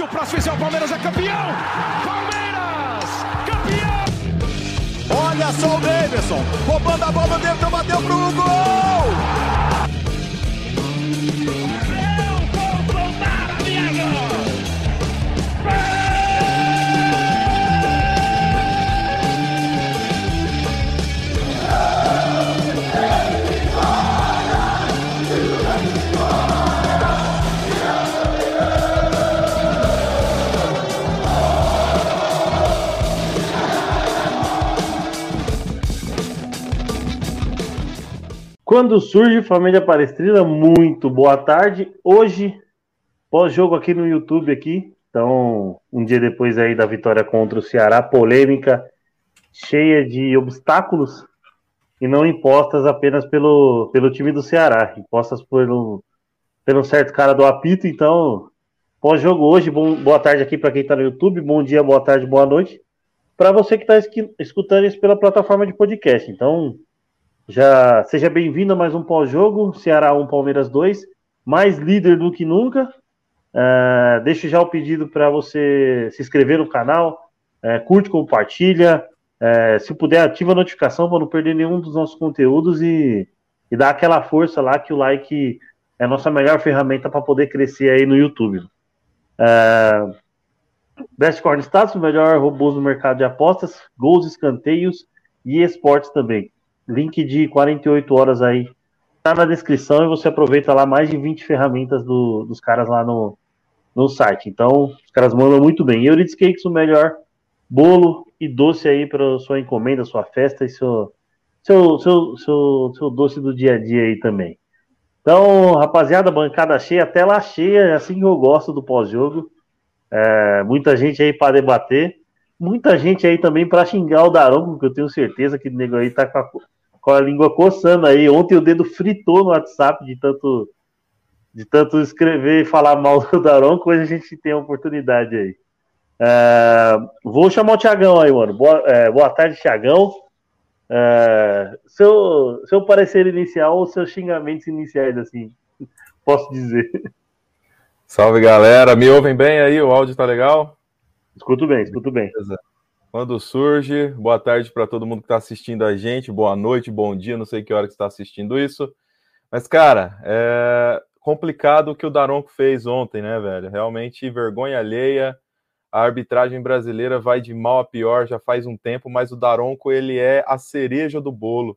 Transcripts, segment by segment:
Se o próximo fizer o Palmeiras é campeão! Palmeiras! Campeão! Olha só o Davidson, roubando a bola dentro, bateu pro gol! Quando surge Família Palestrina, muito boa tarde. Hoje, pós-jogo aqui no YouTube aqui, então, um dia depois aí da vitória contra o Ceará, polêmica, cheia de obstáculos e não impostas apenas pelo, pelo time do Ceará, impostas pelo, pelo certo cara do apito. Então, pós-jogo hoje, bom, boa tarde aqui para quem está no YouTube, bom dia, boa tarde, boa noite. Para você que está escutando isso pela plataforma de podcast. Então, já seja bem-vindo a mais um pós-jogo, Ceará 1, Palmeiras 2, mais líder do que nunca. Uh, deixo já o pedido para você se inscrever no canal, uh, curte, compartilha, uh, se puder ativa a notificação para não perder nenhum dos nossos conteúdos e, e dá aquela força lá que o like é a nossa melhor ferramenta para poder crescer aí no YouTube. Uh, Best Corn Status, o melhor robôs no mercado de apostas, gols, escanteios e esportes também link de 48 horas aí tá na descrição e você aproveita lá mais de 20 ferramentas do, dos caras lá no, no site. Então, os caras mandam muito bem. Euridice Cakes, o melhor bolo e doce aí para sua encomenda, sua festa e seu, seu, seu, seu, seu doce do dia a dia aí também. Então, rapaziada, bancada cheia, tela cheia, é assim que eu gosto do pós-jogo. É, muita gente aí para debater. Muita gente aí também para xingar o Daronco, que eu tenho certeza que o nego aí tá com a, com a língua coçando aí. Ontem o dedo fritou no WhatsApp de tanto de tanto escrever e falar mal do Daronco, hoje a gente tem a oportunidade aí. É, vou chamar o Tiagão aí, mano. Boa, é, boa tarde, Tiagão. É, seu, seu parecer inicial ou seus xingamentos iniciais, assim, posso dizer. Salve, galera. Me ouvem bem aí? O áudio tá legal? Escuto bem, escuto bem. Beleza. Quando surge, boa tarde para todo mundo que está assistindo a gente, boa noite, bom dia, não sei que hora que está assistindo isso. Mas, cara, é complicado o que o Daronco fez ontem, né, velho? Realmente vergonha alheia. A arbitragem brasileira vai de mal a pior já faz um tempo, mas o Daronco, ele é a cereja do bolo.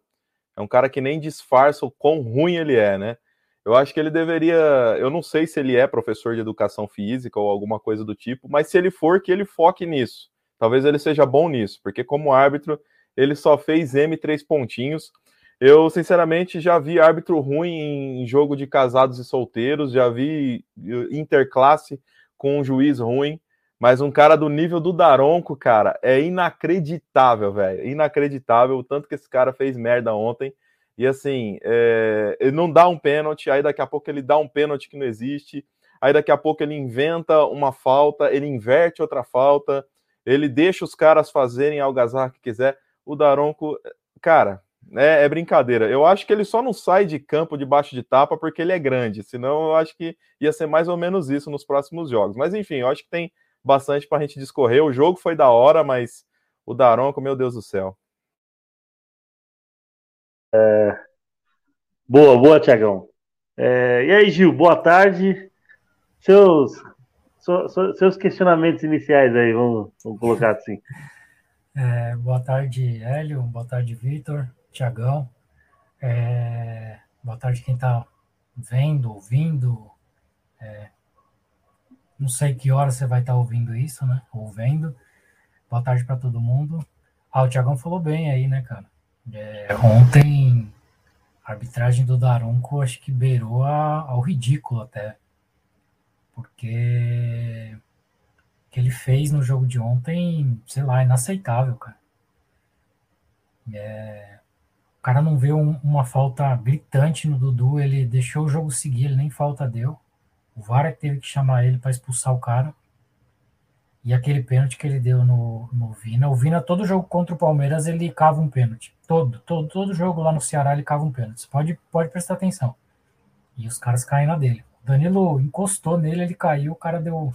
É um cara que nem disfarça o quão ruim ele é, né? Eu acho que ele deveria. Eu não sei se ele é professor de educação física ou alguma coisa do tipo, mas se ele for, que ele foque nisso Talvez ele seja bom nisso, porque como árbitro, ele só fez M três pontinhos. Eu, sinceramente, já vi árbitro ruim em jogo de casados e solteiros, já vi eh, interclasse com um juiz ruim, mas um cara do nível do Daronco, cara, é inacreditável, velho. Inacreditável o tanto que esse cara fez merda ontem. E assim, é... ele não dá um pênalti, aí daqui a pouco ele dá um pênalti que não existe, aí daqui a pouco ele inventa uma falta, ele inverte outra falta ele deixa os caras fazerem a algazarra que quiser. O Daronco, cara, é, é, brincadeira. Eu acho que ele só não sai de campo debaixo de tapa porque ele é grande, senão eu acho que ia ser mais ou menos isso nos próximos jogos. Mas enfim, eu acho que tem bastante para a gente discorrer. O jogo foi da hora, mas o Daronco, meu Deus do céu. É... Boa, boa, Tiagão. É... E aí, Gil, boa tarde. Seus seus questionamentos iniciais aí, vamos, vamos colocar assim. É, boa tarde, Hélio. Boa tarde, Vitor, Tiagão. É, boa tarde quem está vendo, ouvindo. É, não sei que hora você vai estar tá ouvindo isso, né? Ou vendo. Boa tarde para todo mundo. Ah, o Tiagão falou bem aí, né, cara? É, ontem a arbitragem do Daronco acho que beirou a, ao ridículo até porque o que ele fez no jogo de ontem, sei lá, inaceitável, cara. É, o cara não vê um, uma falta gritante no Dudu, ele deixou o jogo seguir, ele nem falta deu. O VAR é teve que chamar ele para expulsar o cara. E aquele pênalti que ele deu no, no Vina. O Vina, todo jogo contra o Palmeiras, ele cava um pênalti. Todo, todo, todo jogo lá no Ceará, ele cava um pênalti. Você pode, pode prestar atenção. E os caras caem na dele. Danilo encostou nele, ele caiu, o cara deu,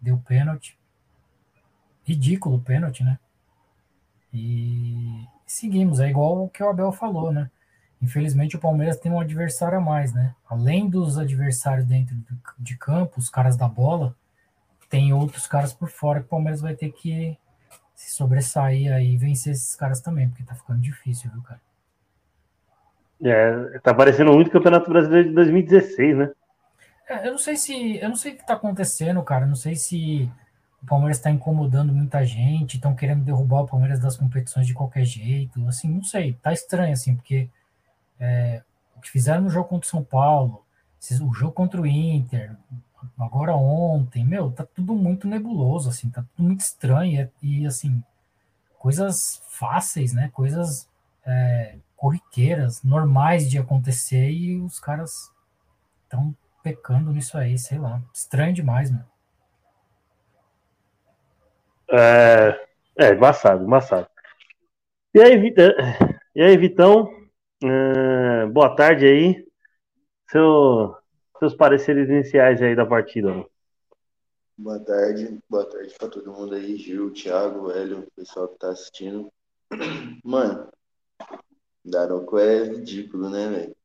deu pênalti. Ridículo o pênalti, né? E seguimos, é igual o que o Abel falou, né? Infelizmente o Palmeiras tem um adversário a mais, né? Além dos adversários dentro de campo, os caras da bola, tem outros caras por fora que o Palmeiras vai ter que se sobressair aí e vencer esses caras também, porque tá ficando difícil, viu, cara? É, tá parecendo muito Campeonato Brasileiro de 2016, né? É, eu não sei se. Eu não sei o que tá acontecendo, cara. Eu não sei se o Palmeiras está incomodando muita gente, estão querendo derrubar o Palmeiras das competições de qualquer jeito. Assim, não sei, tá estranho, assim, porque é, o que fizeram no jogo contra o São Paulo, o jogo contra o Inter, agora ontem, meu, tá tudo muito nebuloso, assim, tá tudo muito estranho e, e assim, coisas fáceis, né? Coisas é, corriqueiras, normais de acontecer e os caras estão pecando nisso aí, sei lá. Estranho demais, mano. É, é embaçado, embaçado. E aí, e aí Vitão? Uh, boa tarde aí. Seu, seus pareceres iniciais aí da partida. Né? Boa tarde, boa tarde pra todo mundo aí, Gil, Thiago, Hélio, o pessoal que tá assistindo. Mano, Daronco é ridículo, né, velho?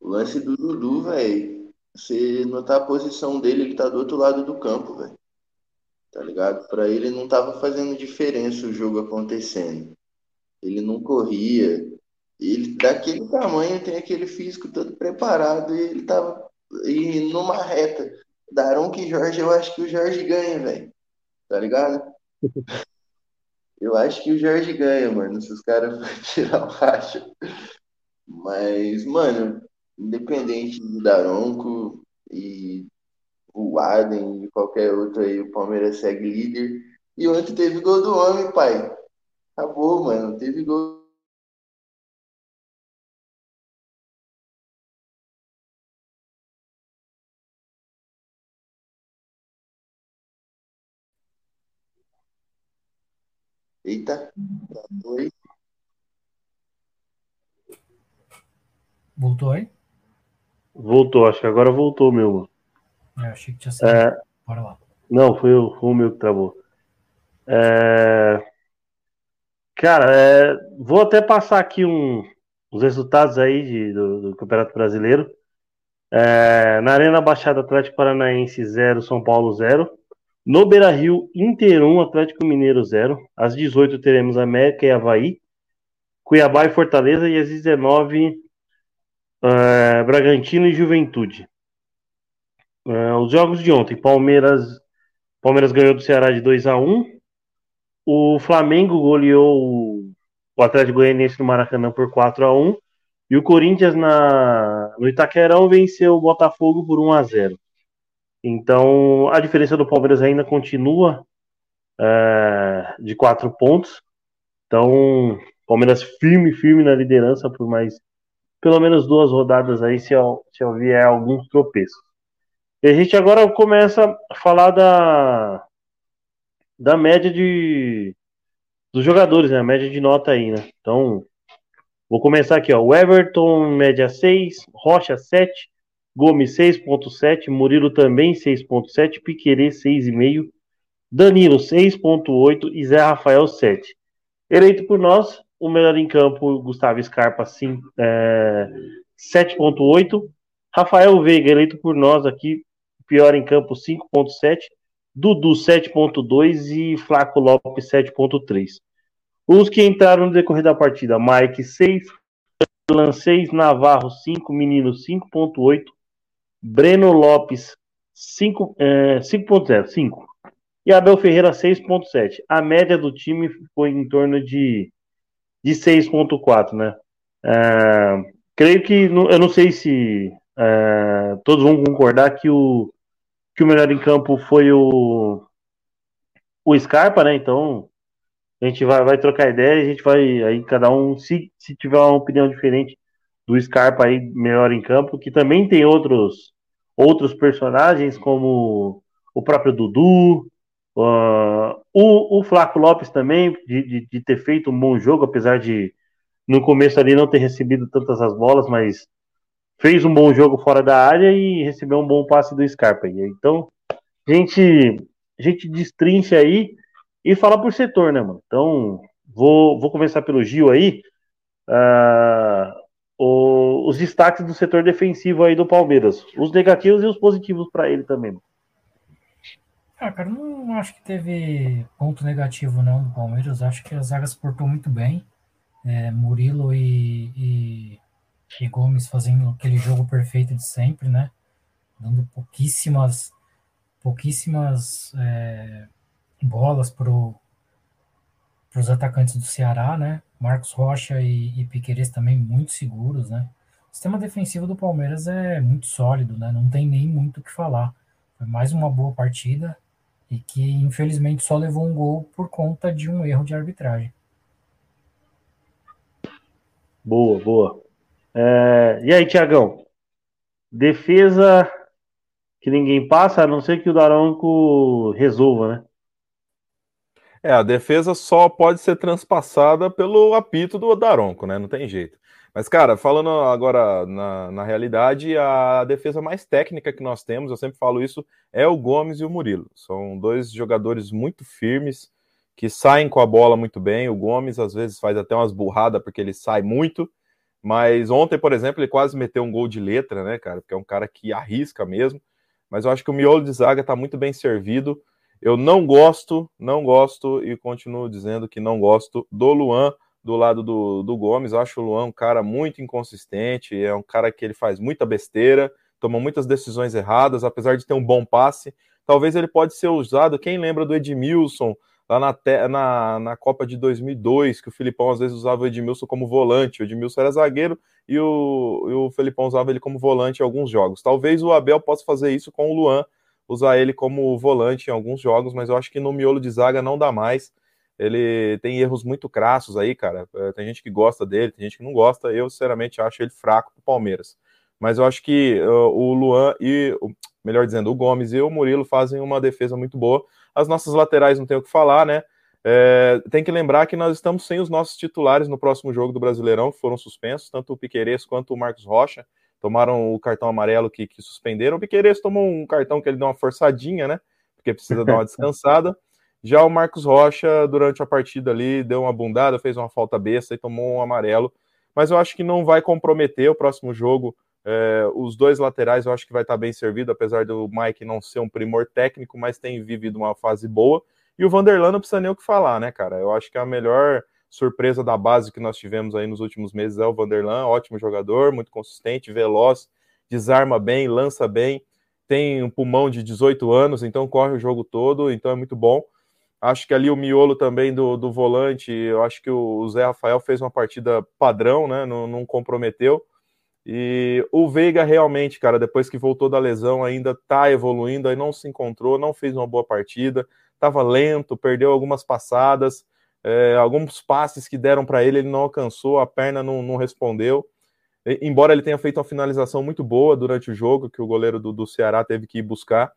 O lance do Dudu, velho. Você notar a posição dele, ele tá do outro lado do campo, velho. Tá ligado? Pra ele não tava fazendo diferença o jogo acontecendo. Ele não corria. Ele, daquele tamanho, tem aquele físico todo preparado e ele tava e numa reta. Daronco e Jorge, eu acho que o Jorge ganha, velho. Tá ligado? Eu acho que o Jorge ganha, mano, se os caras tirar o racha. Mas, mano, independente do Daronco e o Arden e qualquer outro aí, o Palmeiras segue líder. E ontem teve gol do homem, pai. Acabou, mano. Teve gol. Eita, oi. Voltou aí? Voltou, acho que agora voltou meu. É, achei que tinha saído. É... Bora lá. Não, foi o, foi o meu que travou. É... Cara, é... vou até passar aqui um, os resultados aí de, do, do Campeonato Brasileiro. É... Na Arena Baixada Atlético Paranaense 0, São Paulo 0. No Beira Rio, Inter 1, Atlético Mineiro 0. Às 18 teremos América e Havaí. Cuiabá e Fortaleza. E às 19, é, Bragantino e Juventude. É, os jogos de ontem, Palmeiras, Palmeiras ganhou do Ceará de 2 a 1 O Flamengo goleou o Atlético Goianiense no Maracanã por 4 a 1 E o Corinthians na, no Itaquerão venceu o Botafogo por 1 a 0 Então a diferença do Palmeiras ainda continua é, de 4 pontos. Então, Palmeiras firme, firme na liderança por mais pelo menos duas rodadas aí, se eu, se eu vier alguns tropeços. E a gente agora começa a falar da, da média de dos jogadores, né? A média de nota aí, né? Então, vou começar aqui, ó. O Everton, média 6, Rocha 7, Gomes 6.7, Murilo também 6.7, Piquerê 6,5, Danilo 6.8 e Zé Rafael 7. Eleito por nós, o melhor em campo, Gustavo Scarpa, é, 7.8. Rafael Veiga, eleito por nós aqui, pior em campo 5.7, Dudu 7.2 e Flaco Lopes 7.3. Os que entraram no decorrer da partida, Mike 6, Lan 6, Navarro 5, Menino 5.8, Breno Lopes 5.0, é, 5. E Abel Ferreira 6.7. A média do time foi em torno de, de 6.4, né? É, creio que, eu não sei se é, todos vão concordar que o, que o melhor em campo foi o, o Scarpa, né? Então a gente vai, vai trocar ideia a gente vai aí cada um, se, se tiver uma opinião diferente do Scarpa aí melhor em campo, que também tem outros outros personagens como o próprio Dudu, uh, o, o Flaco Lopes também de, de, de, ter feito um bom jogo, apesar de no começo ali não ter recebido tantas as bolas, mas fez um bom jogo fora da área e recebeu um bom passe do Scarpa. Então, a gente a gente destrincha aí e fala por setor, né, mano? Então, vou, vou começar pelo Gil aí. Uh, o, os destaques do setor defensivo aí do Palmeiras. Os negativos e os positivos para ele também. Ah, cara, não acho que teve ponto negativo não do Palmeiras. Acho que a zaga se portou muito bem. É, Murilo e, e, e, Gomes fazendo aquele jogo perfeito de sempre, né? Dando pouquíssimas, pouquíssimas é, bolas pro para os atacantes do Ceará, né? Marcos Rocha e, e Piqueires também muito seguros, né? O sistema defensivo do Palmeiras é muito sólido, né? Não tem nem muito o que falar. Foi mais uma boa partida e que infelizmente só levou um gol por conta de um erro de arbitragem. Boa, boa. É, e aí, Tiagão? Defesa que ninguém passa, a não ser que o Daronco resolva, né? É, a defesa só pode ser transpassada pelo apito do Daronco, né? Não tem jeito. Mas, cara, falando agora na, na realidade, a defesa mais técnica que nós temos, eu sempre falo isso, é o Gomes e o Murilo. São dois jogadores muito firmes, que saem com a bola muito bem. O Gomes, às vezes, faz até umas burradas, porque ele sai muito. Mas ontem, por exemplo, ele quase meteu um gol de letra, né, cara? Porque é um cara que arrisca mesmo. Mas eu acho que o miolo de zaga está muito bem servido. Eu não gosto, não gosto e continuo dizendo que não gosto do Luan do lado do, do Gomes. Acho o Luan um cara muito inconsistente, é um cara que ele faz muita besteira, toma muitas decisões erradas, apesar de ter um bom passe. Talvez ele pode ser usado. Quem lembra do Edmilson lá na, na, na Copa de 2002, que o Filipão às vezes usava o Edmilson como volante. O Edmilson era zagueiro e o, e o Filipão usava ele como volante em alguns jogos. Talvez o Abel possa fazer isso com o Luan usar ele como volante em alguns jogos, mas eu acho que no miolo de zaga não dá mais. Ele tem erros muito crassos aí, cara. É, tem gente que gosta dele, tem gente que não gosta. Eu, sinceramente, acho ele fraco pro Palmeiras. Mas eu acho que uh, o Luan e, melhor dizendo, o Gomes e o Murilo fazem uma defesa muito boa. As nossas laterais não tem o que falar, né? É, tem que lembrar que nós estamos sem os nossos titulares no próximo jogo do Brasileirão, que foram suspensos, tanto o Piqueires quanto o Marcos Rocha tomaram o cartão amarelo que, que suspenderam. O Piqueires tomou um cartão que ele deu uma forçadinha, né? Porque precisa dar uma descansada. Já o Marcos Rocha, durante a partida ali, deu uma bundada, fez uma falta besta e tomou um amarelo. Mas eu acho que não vai comprometer o próximo jogo. É, os dois laterais eu acho que vai estar bem servido, apesar do Mike não ser um primor técnico, mas tem vivido uma fase boa. E o Vanderlan não precisa nem o que falar, né, cara? Eu acho que a melhor surpresa da base que nós tivemos aí nos últimos meses é o Vanderlan, ótimo jogador, muito consistente, veloz, desarma bem, lança bem, tem um pulmão de 18 anos, então corre o jogo todo, então é muito bom. Acho que ali o miolo também do, do volante, eu acho que o Zé Rafael fez uma partida padrão, né? Não, não comprometeu. E o Veiga realmente, cara, depois que voltou da lesão, ainda tá evoluindo, aí não se encontrou, não fez uma boa partida, tava lento, perdeu algumas passadas é, alguns passes que deram para ele, ele não alcançou, a perna não, não respondeu. E, embora ele tenha feito uma finalização muito boa durante o jogo, que o goleiro do, do Ceará teve que ir buscar,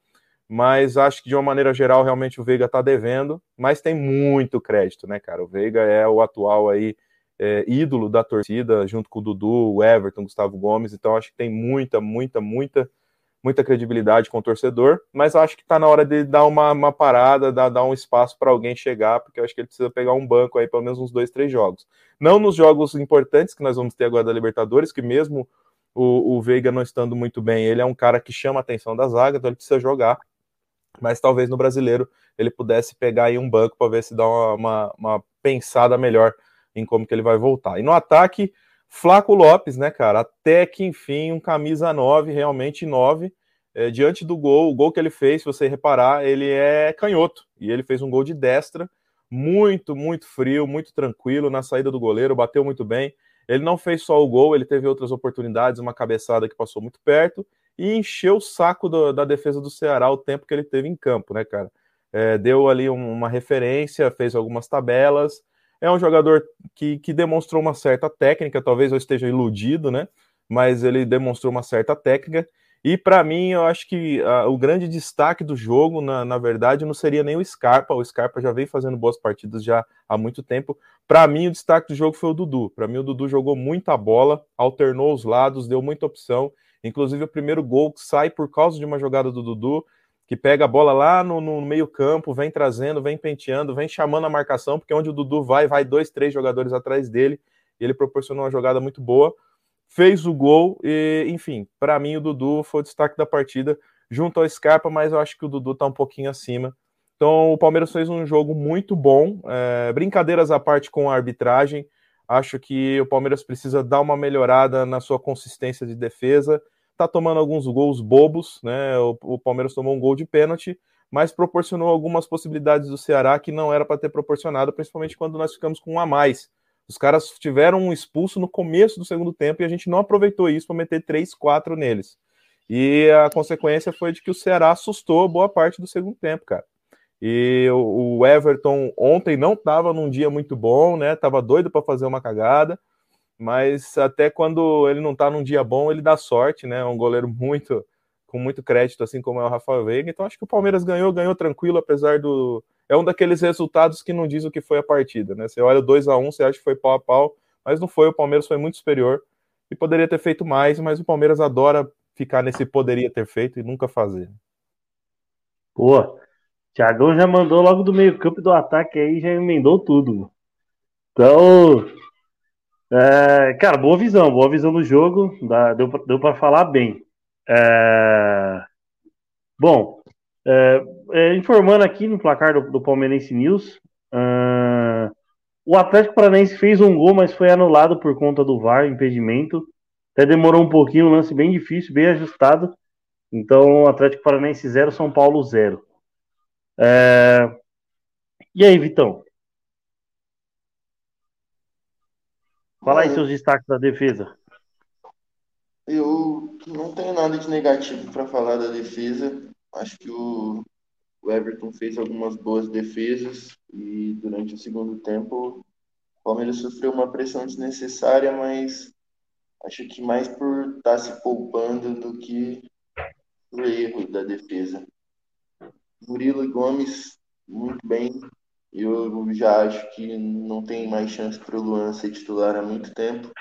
mas acho que de uma maneira geral, realmente o Veiga está devendo, mas tem muito crédito, né, cara? O Veiga é o atual aí é, ídolo da torcida, junto com o Dudu, o Everton, Gustavo Gomes, então acho que tem muita, muita, muita muita credibilidade com o torcedor, mas acho que está na hora de dar uma, uma parada, dar, dar um espaço para alguém chegar, porque acho que ele precisa pegar um banco aí, pelo menos uns dois, três jogos. Não nos jogos importantes que nós vamos ter agora da Libertadores, que mesmo o, o Veiga não estando muito bem, ele é um cara que chama a atenção da zaga, então ele precisa jogar, mas talvez no brasileiro ele pudesse pegar aí um banco para ver se dá uma, uma, uma pensada melhor em como que ele vai voltar. E no ataque, Flaco Lopes, né, cara? Até que enfim, um camisa 9, realmente 9. É, diante do gol, o gol que ele fez, se você reparar, ele é canhoto. E ele fez um gol de destra, muito, muito frio, muito tranquilo na saída do goleiro, bateu muito bem. Ele não fez só o gol, ele teve outras oportunidades, uma cabeçada que passou muito perto e encheu o saco do, da defesa do Ceará o tempo que ele teve em campo, né, cara? É, deu ali uma referência, fez algumas tabelas, é um jogador que, que demonstrou uma certa técnica, talvez eu esteja iludido, né? Mas ele demonstrou uma certa técnica. E para mim, eu acho que uh, o grande destaque do jogo, na, na verdade, não seria nem o Scarpa. O Scarpa já vem fazendo boas partidas já há muito tempo. Para mim, o destaque do jogo foi o Dudu. Para mim, o Dudu jogou muita bola, alternou os lados, deu muita opção. Inclusive, o primeiro gol sai por causa de uma jogada do Dudu. que pega a bola lá no, no meio-campo, vem trazendo, vem penteando, vem chamando a marcação, porque onde o Dudu vai, vai dois, três jogadores atrás dele. Ele proporcionou uma jogada muito boa, fez o gol, e, enfim, para mim o Dudu foi o destaque da partida, junto ao Scarpa, mas eu acho que o Dudu está um pouquinho acima. Então o Palmeiras fez um jogo muito bom, é, brincadeiras à parte com a arbitragem. Acho que o Palmeiras precisa dar uma melhorada na sua consistência de defesa tá tomando alguns gols bobos, né? O, o Palmeiras tomou um gol de pênalti, mas proporcionou algumas possibilidades do Ceará que não era para ter proporcionado, principalmente quando nós ficamos com um a mais. Os caras tiveram um expulso no começo do segundo tempo e a gente não aproveitou isso para meter 3, 4 neles. E a consequência foi de que o Ceará assustou boa parte do segundo tempo, cara. E o Everton ontem não estava num dia muito bom, né? Tava doido para fazer uma cagada mas até quando ele não está num dia bom, ele dá sorte, né? É um goleiro muito com muito crédito, assim como é o Rafael Veiga. Então acho que o Palmeiras ganhou, ganhou tranquilo, apesar do. É um daqueles resultados que não diz o que foi a partida, né? Você olha 2 a 1 um, você acha que foi pau a pau, mas não foi. O Palmeiras foi muito superior e poderia ter feito mais, mas o Palmeiras adora ficar nesse poderia ter feito e nunca fazer. Pô, Thiagão já mandou logo do meio-campo do ataque aí, já emendou tudo. Então, é, cara, boa visão, boa visão do jogo, dá, deu, deu para falar bem. É, bom, é, é, informando aqui no placar do, do Palmeirense News, uh, o Atlético Paranaense fez um gol, mas foi anulado por conta do VAR, impedimento. Até demorou um pouquinho, um lance bem difícil, bem ajustado. Então, Atlético Paranaense 0, São Paulo 0. É, e aí, Vitão? Fala aí seus destaques da defesa. Eu não tenho nada de negativo para falar da defesa. Acho que o, o Everton fez algumas boas defesas e durante o segundo tempo o Palmeiras sofreu uma pressão desnecessária, mas acho que mais por estar tá se poupando do que por erro da defesa. Murilo Gomes, muito bem, eu já acho que não tem mais chance para o Luan ser titular há muito tempo.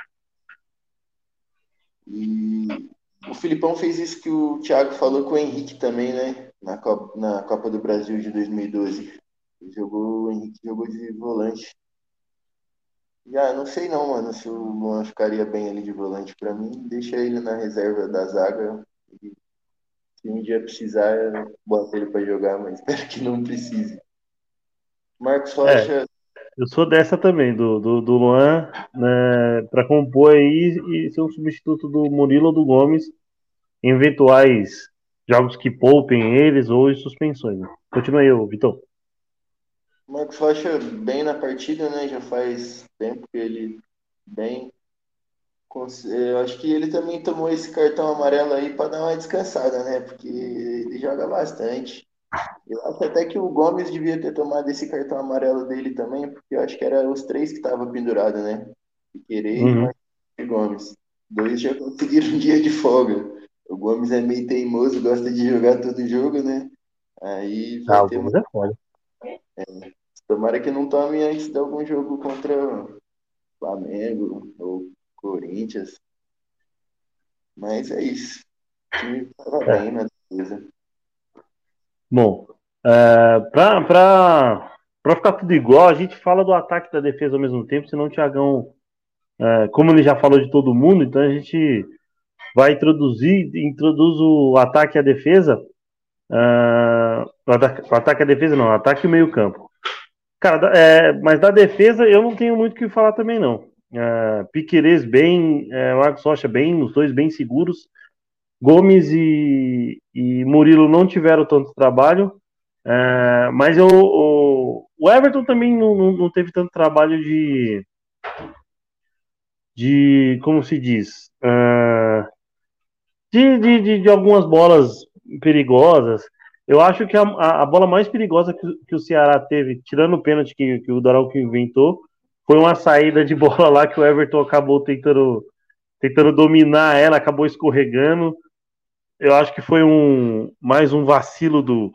E o Filipão fez isso que o Thiago falou com o Henrique também, né? Na Copa, na Copa do Brasil de 2012. jogou, o Henrique jogou de volante. Já não sei não, mano, se o Luan ficaria bem ali de volante para mim. Deixa ele na reserva da zaga. Se um dia precisar, bota ele para jogar, mas espero que não precise. Marcos é, Rocha. É, eu sou dessa também, do, do, do Luan, né, para compor aí e ser um substituto do Murilo ou do Gomes em eventuais jogos que poupem eles ou em suspensões. Né? Continua aí, Vitor. Marcos Rocha bem na partida, né? Já faz tempo que ele bem. Eu acho que ele também tomou esse cartão amarelo aí para dar uma descansada, né? Porque ele joga bastante. Eu acho até que o Gomes devia ter tomado esse cartão amarelo dele também, porque eu acho que era os três que estavam pendurados, né? querer uhum. e Gomes. Dois já conseguiram um dia de folga. O Gomes é meio teimoso, gosta de jogar todo jogo, né? Aí vai ah, ter uma... é é. Tomara que não tome antes de algum jogo contra o Flamengo ou Corinthians. Mas é isso. O time estava bem na defesa. Bom, é, para ficar tudo igual, a gente fala do ataque e da defesa ao mesmo tempo, senão o Tiagão, é, como ele já falou de todo mundo, então a gente vai introduzir, introduz o ataque e a defesa, é, o, ataque, e a defesa não, ataque e o meio campo. Cara, é, mas da defesa eu não tenho muito o que falar também não. É, Piquerez bem, é, Marcos Rocha bem, os dois bem seguros, Gomes e, e Murilo não tiveram tanto trabalho, é, mas eu, o, o, Everton também não, não, não, teve tanto trabalho de, de como se diz, é, de, de, de, algumas bolas perigosas. Eu acho que a, a bola mais perigosa que, que, o Ceará teve, tirando o pênalti que, que o Daronco inventou, foi uma saída de bola lá que o Everton acabou tentando, tentando dominar ela, acabou escorregando eu acho que foi um mais um vacilo do,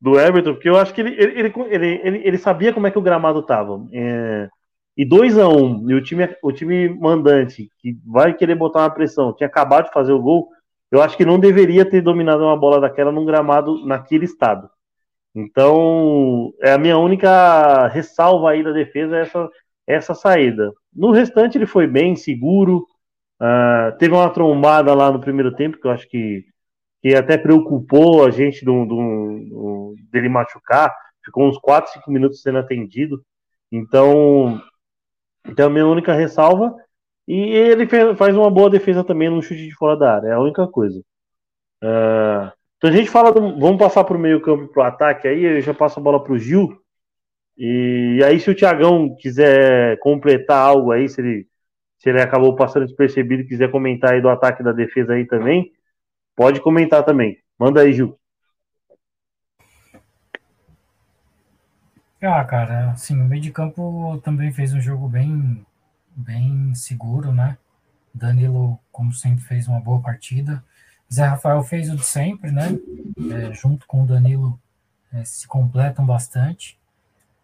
do Everton, porque eu acho que ele, ele, ele, ele, ele sabia como é que o gramado estava. É, e 2 a 1 um, e o time, o time mandante, que vai querer botar uma pressão, tinha acabado de fazer o gol, eu acho que não deveria ter dominado uma bola daquela num gramado naquele estado. Então, é a minha única ressalva aí da defesa é essa, essa saída. No restante, ele foi bem, seguro. Uh, teve uma trombada lá no primeiro tempo, que eu acho que, que até preocupou a gente do, do, dele machucar. Ficou uns 4, 5 minutos sendo atendido. Então, então, a minha única ressalva. E ele faz uma boa defesa também no chute de fora da área. É a única coisa. Uh, então a gente fala. Do, vamos passar para o meio-campo para o ataque aí. Eu já passo a bola para o Gil. E, e, aí, se o Tiagão quiser completar algo aí, se ele, se ele acabou passando despercebido quiser comentar aí do ataque da defesa aí também, pode comentar também. Manda aí, Gil. Ah, cara, assim, o meio de campo também fez um jogo bem, bem seguro, né? Danilo, como sempre, fez uma boa partida. Zé Rafael fez o de sempre, né? É, junto com o Danilo, é, se completam bastante.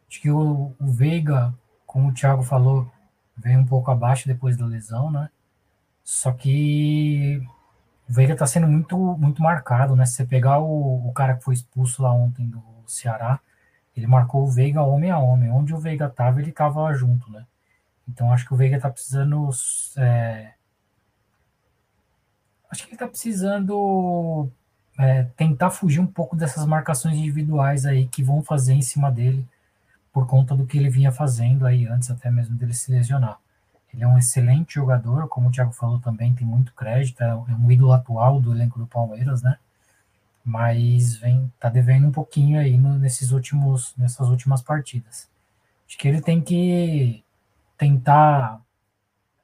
Acho que o, o Veiga, como o Thiago falou, veio um pouco abaixo depois da lesão, né? Só que o Veiga tá sendo muito, muito marcado, né? Se você pegar o, o cara que foi expulso lá ontem do Ceará, ele marcou o Veiga homem a homem. Onde o Veiga tava, ele tava junto, né? Então acho que o Veiga tá precisando é, acho que ele está precisando é, tentar fugir um pouco dessas marcações individuais aí que vão fazer em cima dele por conta do que ele vinha fazendo aí antes até mesmo dele se lesionar. Ele é um excelente jogador, como o Thiago falou também, tem muito crédito, é um ídolo atual do elenco do Palmeiras, né? Mas vem tá devendo um pouquinho aí no, nesses últimos nessas últimas partidas. Acho que ele tem que tentar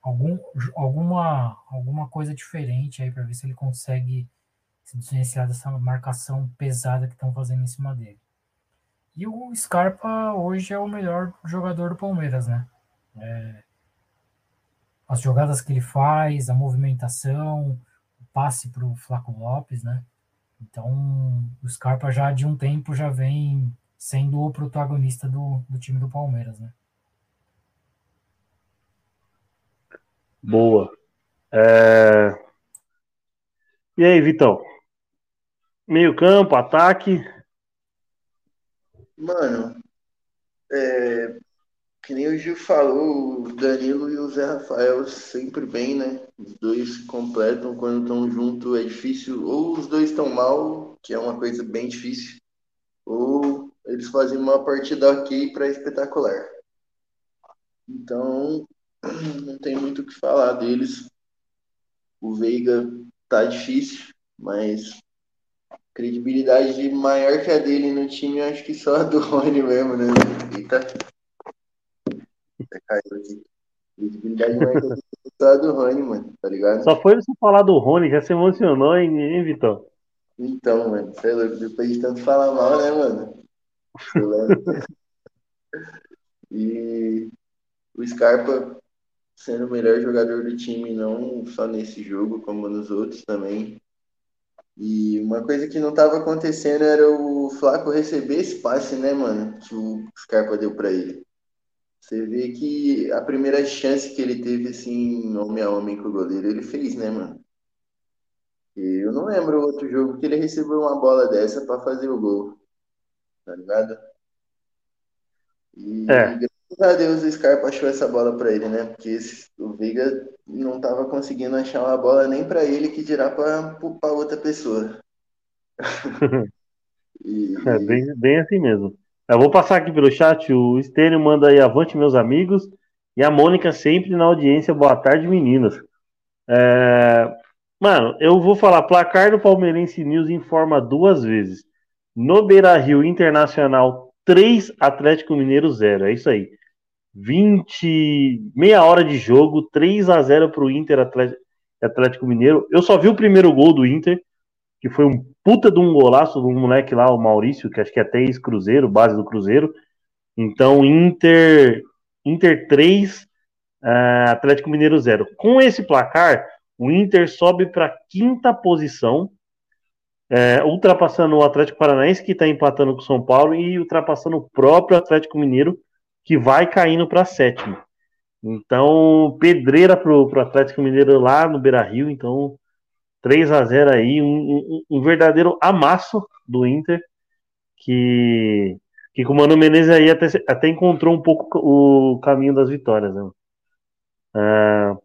algum, alguma, alguma coisa diferente aí para ver se ele consegue se diferenciar dessa marcação pesada que estão fazendo em cima dele. E o Scarpa hoje é o melhor jogador do Palmeiras, né? É, as jogadas que ele faz, a movimentação, o passe para o Flaco Lopes, né? Então, o Scarpa já de um tempo já vem sendo o protagonista do, do time do Palmeiras, né? Boa. É... E aí, Vitão? Meio campo, ataque. Mano, é... que nem o Gil falou, o Danilo e o Zé Rafael sempre bem, né? Os dois completam quando estão juntos, é difícil. Ou os dois estão mal, que é uma coisa bem difícil, ou eles fazem uma partida ok para espetacular. Então, não tem muito o que falar deles. O Veiga tá difícil, mas credibilidade maior que a dele no time, acho que só a do Rony mesmo, né? Eita. Caiu aqui. Credibilidade só do Rony, mano, tá ligado? Só foi você falar do Rony, já se emocionou, hein, hein Vitão? Então, mano, sei lá, depois de tanto falar mal, né, mano? e o Scarpa sendo o melhor jogador do time, não só nesse jogo, como nos outros também. E uma coisa que não estava acontecendo era o Flaco receber esse passe, né, mano? Que o Scarpa deu para ele. Você vê que a primeira chance que ele teve, assim, homem a homem com o goleiro, ele fez, né, mano? E eu não lembro outro jogo que ele recebeu uma bola dessa para fazer o gol. Tá ligado? E é. Graças a Deus o Scarpa achou essa bola para ele, né? Porque esse, o Veiga não estava conseguindo achar uma bola nem para ele que dirá para outra pessoa. e, é bem, bem assim mesmo. Eu vou passar aqui pelo chat. O Estênio manda aí avante, meus amigos. E a Mônica sempre na audiência. Boa tarde, meninas. É... Mano, eu vou falar. Placar do Palmeirense News informa duas vezes. No Beira Rio Internacional 3, Atlético Mineiro 0. É isso aí. 20, meia hora de jogo, 3 a 0 para o Inter Atlético Mineiro. Eu só vi o primeiro gol do Inter, que foi um puta de um golaço do moleque lá, o Maurício, que acho que é até ex-Cruzeiro, base do Cruzeiro. Então, Inter, Inter 3, uh, é, Atlético Mineiro 0. Com esse placar, o Inter sobe para quinta posição, é, ultrapassando o Atlético Paranaense, que está empatando com o São Paulo, e ultrapassando o próprio Atlético Mineiro, que vai caindo para sétimo. Então, pedreira para o Atlético Mineiro lá no Beira Rio. Então, 3 a 0 aí, um, um, um verdadeiro amasso do Inter, que, que com o Mano Menezes aí até, até encontrou um pouco o caminho das vitórias. Né? Uh,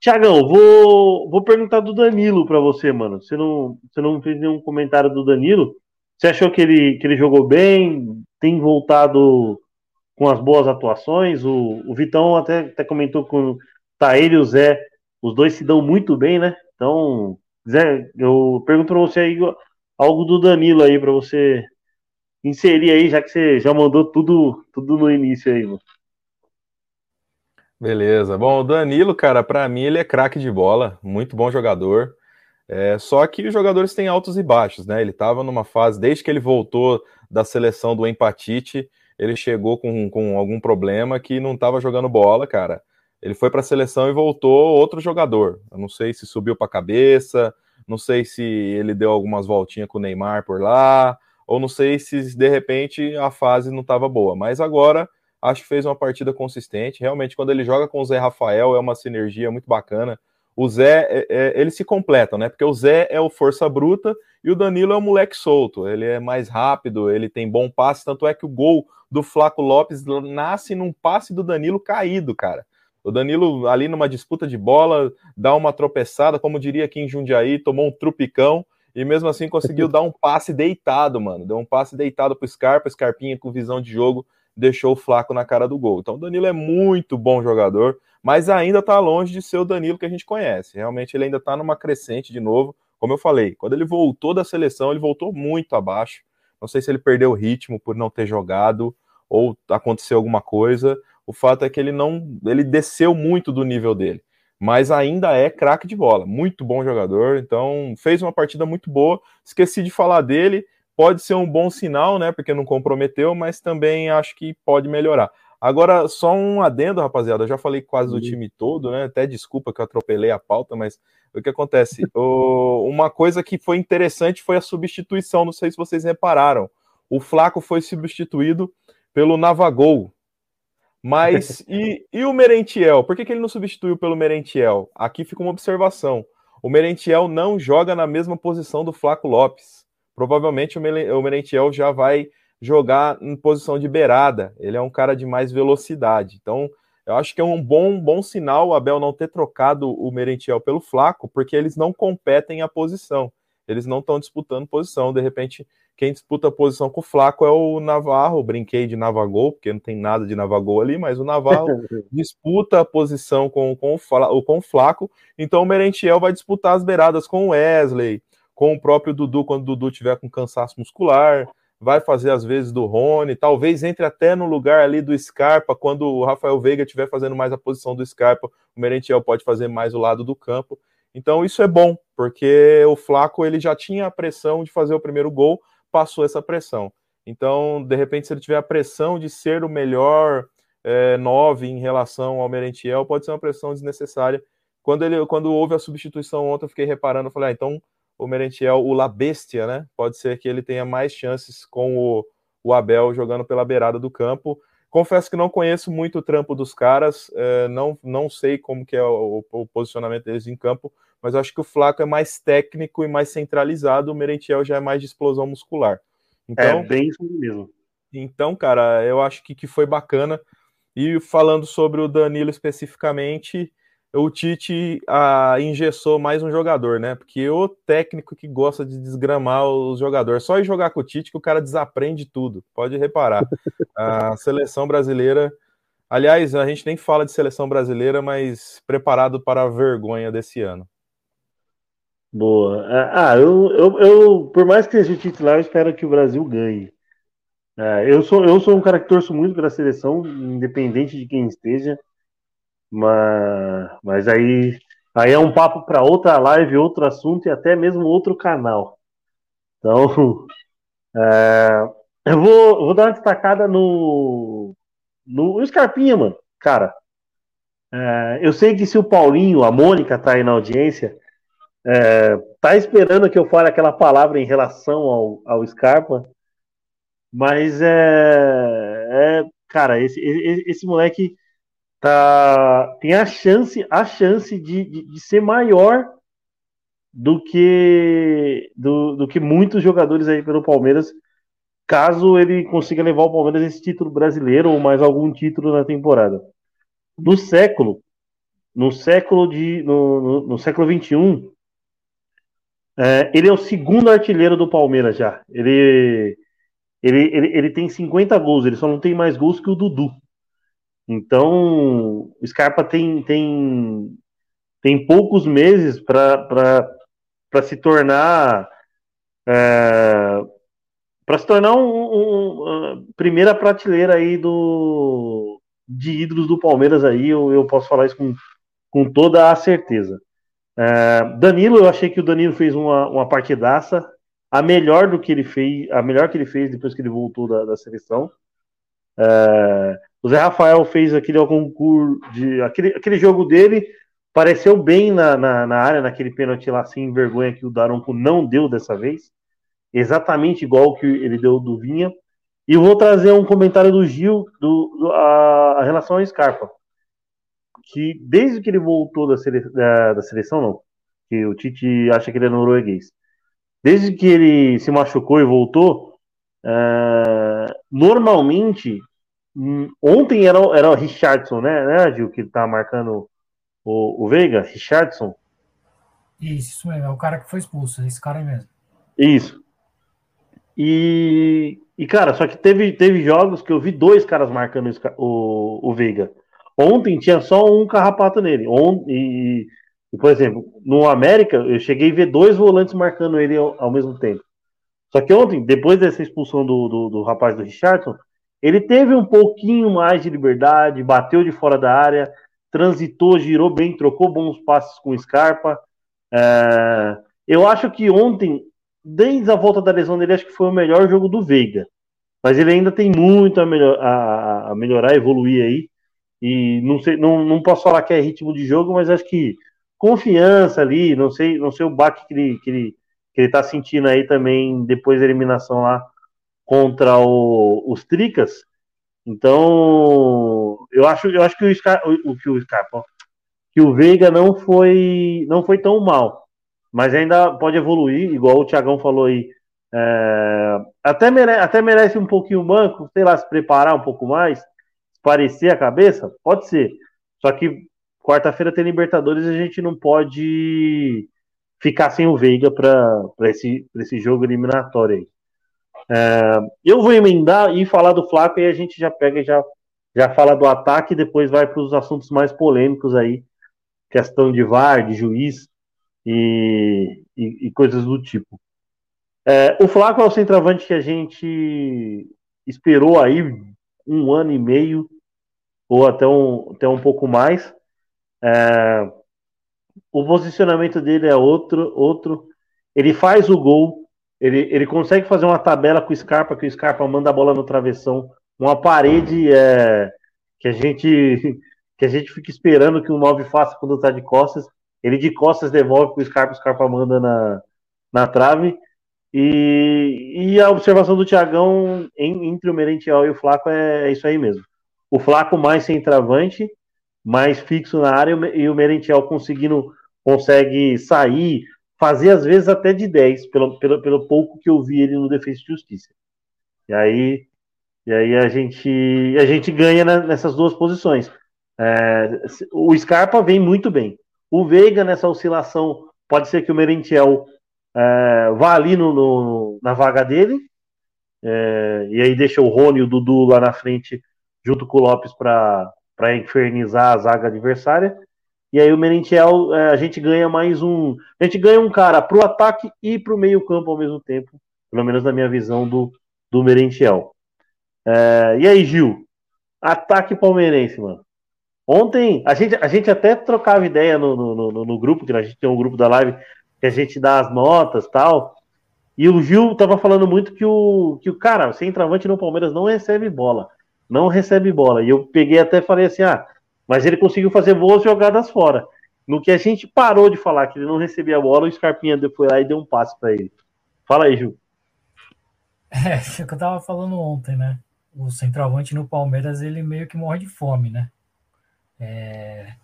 Tiagão, vou, vou perguntar do Danilo para você, mano. Você não, você não fez nenhum comentário do Danilo? Você achou que ele, que ele jogou bem? Tem voltado com as boas atuações? O, o Vitão até, até comentou com tá ele e o Zé, os dois se dão muito bem, né? Então, Zé, eu pergunto para você aí algo do Danilo aí para você inserir aí, já que você já mandou tudo, tudo no início aí, mano. Beleza. Bom, o Danilo, cara, para mim ele é craque de bola, muito bom jogador. É, só que os jogadores têm altos e baixos, né? Ele estava numa fase, desde que ele voltou da seleção do empatite, ele chegou com, com algum problema que não estava jogando bola, cara. Ele foi para a seleção e voltou outro jogador. Eu não sei se subiu para a cabeça, não sei se ele deu algumas voltinhas com o Neymar por lá, ou não sei se de repente a fase não estava boa. Mas agora acho que fez uma partida consistente. Realmente, quando ele joga com o Zé Rafael, é uma sinergia muito bacana. O Zé, é, é, eles se completam, né? Porque o Zé é o força bruta e o Danilo é o moleque solto. Ele é mais rápido, ele tem bom passe. Tanto é que o gol do Flaco Lopes nasce num passe do Danilo caído, cara. O Danilo, ali numa disputa de bola, dá uma tropeçada, como diria aqui em Jundiaí, tomou um trupicão e mesmo assim conseguiu dar um passe deitado, mano. Deu um passe deitado pro Scarpa, Scarpinha com visão de jogo deixou o Flaco na cara do gol. Então o Danilo é muito bom jogador, mas ainda está longe de ser o Danilo que a gente conhece. Realmente ele ainda está numa crescente de novo. Como eu falei, quando ele voltou da seleção, ele voltou muito abaixo. Não sei se ele perdeu o ritmo por não ter jogado ou aconteceu alguma coisa. O fato é que ele não, ele desceu muito do nível dele, mas ainda é craque de bola, muito bom jogador. Então fez uma partida muito boa. Esqueci de falar dele pode ser um bom sinal, né? Porque não comprometeu, mas também acho que pode melhorar. Agora, só um adendo, rapaziada. Eu já falei quase do uhum. time todo, né? Até desculpa que eu atropelei a pauta, mas o que acontece? o, uma coisa que foi interessante foi a substituição. Não sei se vocês repararam. O Flaco foi substituído pelo Navagol. Mas e, e o Merentiel? Por que, que ele não substituiu pelo Merentiel? Aqui fica uma observação. O Merentiel não joga na mesma posição do Flaco Lopes provavelmente o Merentiel já vai jogar em posição de beirada. Ele é um cara de mais velocidade. Então, eu acho que é um bom, bom sinal o Abel não ter trocado o Merentiel pelo Flaco, porque eles não competem a posição. Eles não estão disputando posição. De repente, quem disputa a posição com o Flaco é o Navarro. Brinquei de Navagol, porque não tem nada de Navagol ali, mas o Navarro disputa a posição com, com, o, com o Flaco. Então o Merentiel vai disputar as beiradas com o Wesley, com o próprio Dudu quando o Dudu tiver com cansaço muscular, vai fazer às vezes do Rony, talvez entre até no lugar ali do Scarpa, quando o Rafael Veiga estiver fazendo mais a posição do Scarpa, o Merentiel pode fazer mais o lado do campo. Então isso é bom, porque o Flaco ele já tinha a pressão de fazer o primeiro gol, passou essa pressão. Então, de repente, se ele tiver a pressão de ser o melhor é, nove em relação ao Merentiel, pode ser uma pressão desnecessária. Quando, ele, quando houve a substituição ontem, eu fiquei reparando, eu falei, ah, então o Merentiel, o La Bestia, né? Pode ser que ele tenha mais chances com o, o Abel jogando pela beirada do campo. Confesso que não conheço muito o trampo dos caras, é, não, não sei como que é o, o, posicionamento deles em campo, mas acho que o Flaco é mais técnico e mais centralizado, o Merentiel já é mais de explosão muscular. Então, é bem isso mesmo. Então, cara, eu acho que, que foi bacana. E falando sobre o Danilo especificamente, o Tite ah, engessou mais um jogador, né? Porque o técnico que gosta de desgramar os jogadores, só ir jogar com o Tite que o cara desaprende tudo, pode reparar. A seleção brasileira, aliás, a gente nem fala de seleção brasileira, mas preparado para a vergonha desse ano. Boa. É, ah, eu, eu, eu por mais que seja o titular, eu espero que o Brasil ganhe. É, eu, sou, eu sou um cara que torço muito pela seleção, independente de quem esteja. Mas, mas aí, aí é um papo para outra live, outro assunto e até mesmo outro canal. Então, é, eu vou, vou dar uma destacada no, no Scarpinha, mano. Cara, é, eu sei que se o Paulinho, a Mônica tá aí na audiência, é, tá esperando que eu fale aquela palavra em relação ao, ao Scarpa, mas é, é cara, esse, esse, esse moleque tá, tem a chance, a chance de, de, de ser maior do que do, do que muitos jogadores aí pelo Palmeiras, caso ele consiga levar o Palmeiras esse título brasileiro ou mais algum título na temporada. No século, no século de no, no, no século 21, é, ele é o segundo artilheiro do Palmeiras já. Ele, ele, ele, ele tem 50 gols, ele só não tem mais gols que o Dudu. Então, o Scarpa tem, tem, tem poucos meses para se tornar. É, para se tornar um, um, primeira prateleira aí do de ídolos do Palmeiras aí, eu, eu posso falar isso com, com toda a certeza. É, Danilo, eu achei que o Danilo fez uma, uma partidaça, a melhor do que ele fez, a melhor que ele fez depois que ele voltou da, da seleção. É, o Zé Rafael fez aquele concurso de aquele, aquele jogo dele pareceu bem na, na, na, área, naquele pênalti lá sem vergonha que o Daronco não deu dessa vez, exatamente igual que ele deu do Vinha. E vou trazer um comentário do Gil do, do a, a relação ao Scarpa que desde que ele voltou da, sele, da, da, seleção, não, que o Tite acha que ele é norueguês, desde que ele se machucou e voltou, uh, normalmente, um, ontem era, era o Richardson, né, né, Gil, que tá marcando o, o Veiga, Richardson? Isso, isso mesmo, é o cara que foi expulso, esse cara aí mesmo. Isso. E, e cara, só que teve, teve jogos que eu vi dois caras marcando o, o Veiga. Ontem tinha só um carrapato nele. E, e, por exemplo, no América, eu cheguei a ver dois volantes marcando ele ao, ao mesmo tempo. Só que ontem, depois dessa expulsão do, do, do, rapaz do Richardson, ele teve um pouquinho mais de liberdade, bateu de fora da área, transitou, girou bem, trocou bons passes com Scarpa. É, eu acho que ontem, desde a volta da lesão dele, acho que foi o melhor jogo do Veiga. Mas ele ainda tem muito a, melhor, a, a melhorar, evoluir aí. E não sei, não, não posso falar que é ritmo de jogo, mas acho que confiança ali, não sei, não sei o baque que ele, que ele, que ele tá sentindo aí também depois da eliminação lá contra o, os Tricas. Então, eu acho, eu acho que o, Scar, o, que o Scarpa, que o Veiga não foi, não foi tão mal, mas ainda pode evoluir, igual o Thiagão falou aí. É, até, até merece um pouquinho o banco, sei lá, se preparar um pouco mais parecer a cabeça? Pode ser. Só que quarta-feira tem Libertadores e a gente não pode ficar sem o Veiga para esse, esse jogo eliminatório aí. É, eu vou emendar e falar do Flaco e a gente já pega e já, já fala do ataque e depois vai para os assuntos mais polêmicos aí, questão de VAR, de juiz e, e, e coisas do tipo. É, o Flaco é o centroavante que a gente esperou aí um ano e meio ou até um, até um pouco mais. É, o posicionamento dele é outro, outro. Ele faz o gol, ele, ele consegue fazer uma tabela com o Scarpa, que o Scarpa manda a bola no travessão, uma parede é, que a gente que a gente fica esperando que o 9 faça quando está de costas. Ele de costas devolve para o Scarpa, o Scarpa manda na, na trave. E, e a observação do Thiagão em, entre o Merentiel e o Flaco é, é isso aí mesmo o Flaco mais centroavante, mais fixo na área, e o Merentiel conseguindo, consegue sair, fazer às vezes até de 10, pelo, pelo, pelo pouco que eu vi ele no Defesa de Justiça. E aí, e aí a, gente, a gente ganha nessas duas posições. É, o Scarpa vem muito bem. O Veiga, nessa oscilação, pode ser que o Merentiel é, vá ali no, no, na vaga dele, é, e aí deixa o Rony e o Dudu lá na frente junto com o Lopes para infernizar a zaga adversária. E aí o Merentiel, é, a gente ganha mais um. A gente ganha um cara para o ataque e para o meio-campo ao mesmo tempo, pelo menos na minha visão do, do Merentiel. É, e aí, Gil? Ataque palmeirense, mano. Ontem, a gente, a gente até trocava ideia no, no, no, no grupo, que a gente tem um grupo da live que a gente dá as notas tal. E o Gil tava falando muito que o, que o cara, sem travante no Palmeiras, não recebe bola não recebe bola. E eu peguei até falei assim: ah, mas ele conseguiu fazer boas jogadas fora. No que a gente parou de falar que ele não recebia a bola, o Scarpinha foi lá e deu um passe para ele. Fala aí, Ju. É, o que eu tava falando ontem, né? O centroavante no Palmeiras, ele meio que morre de fome, né? É...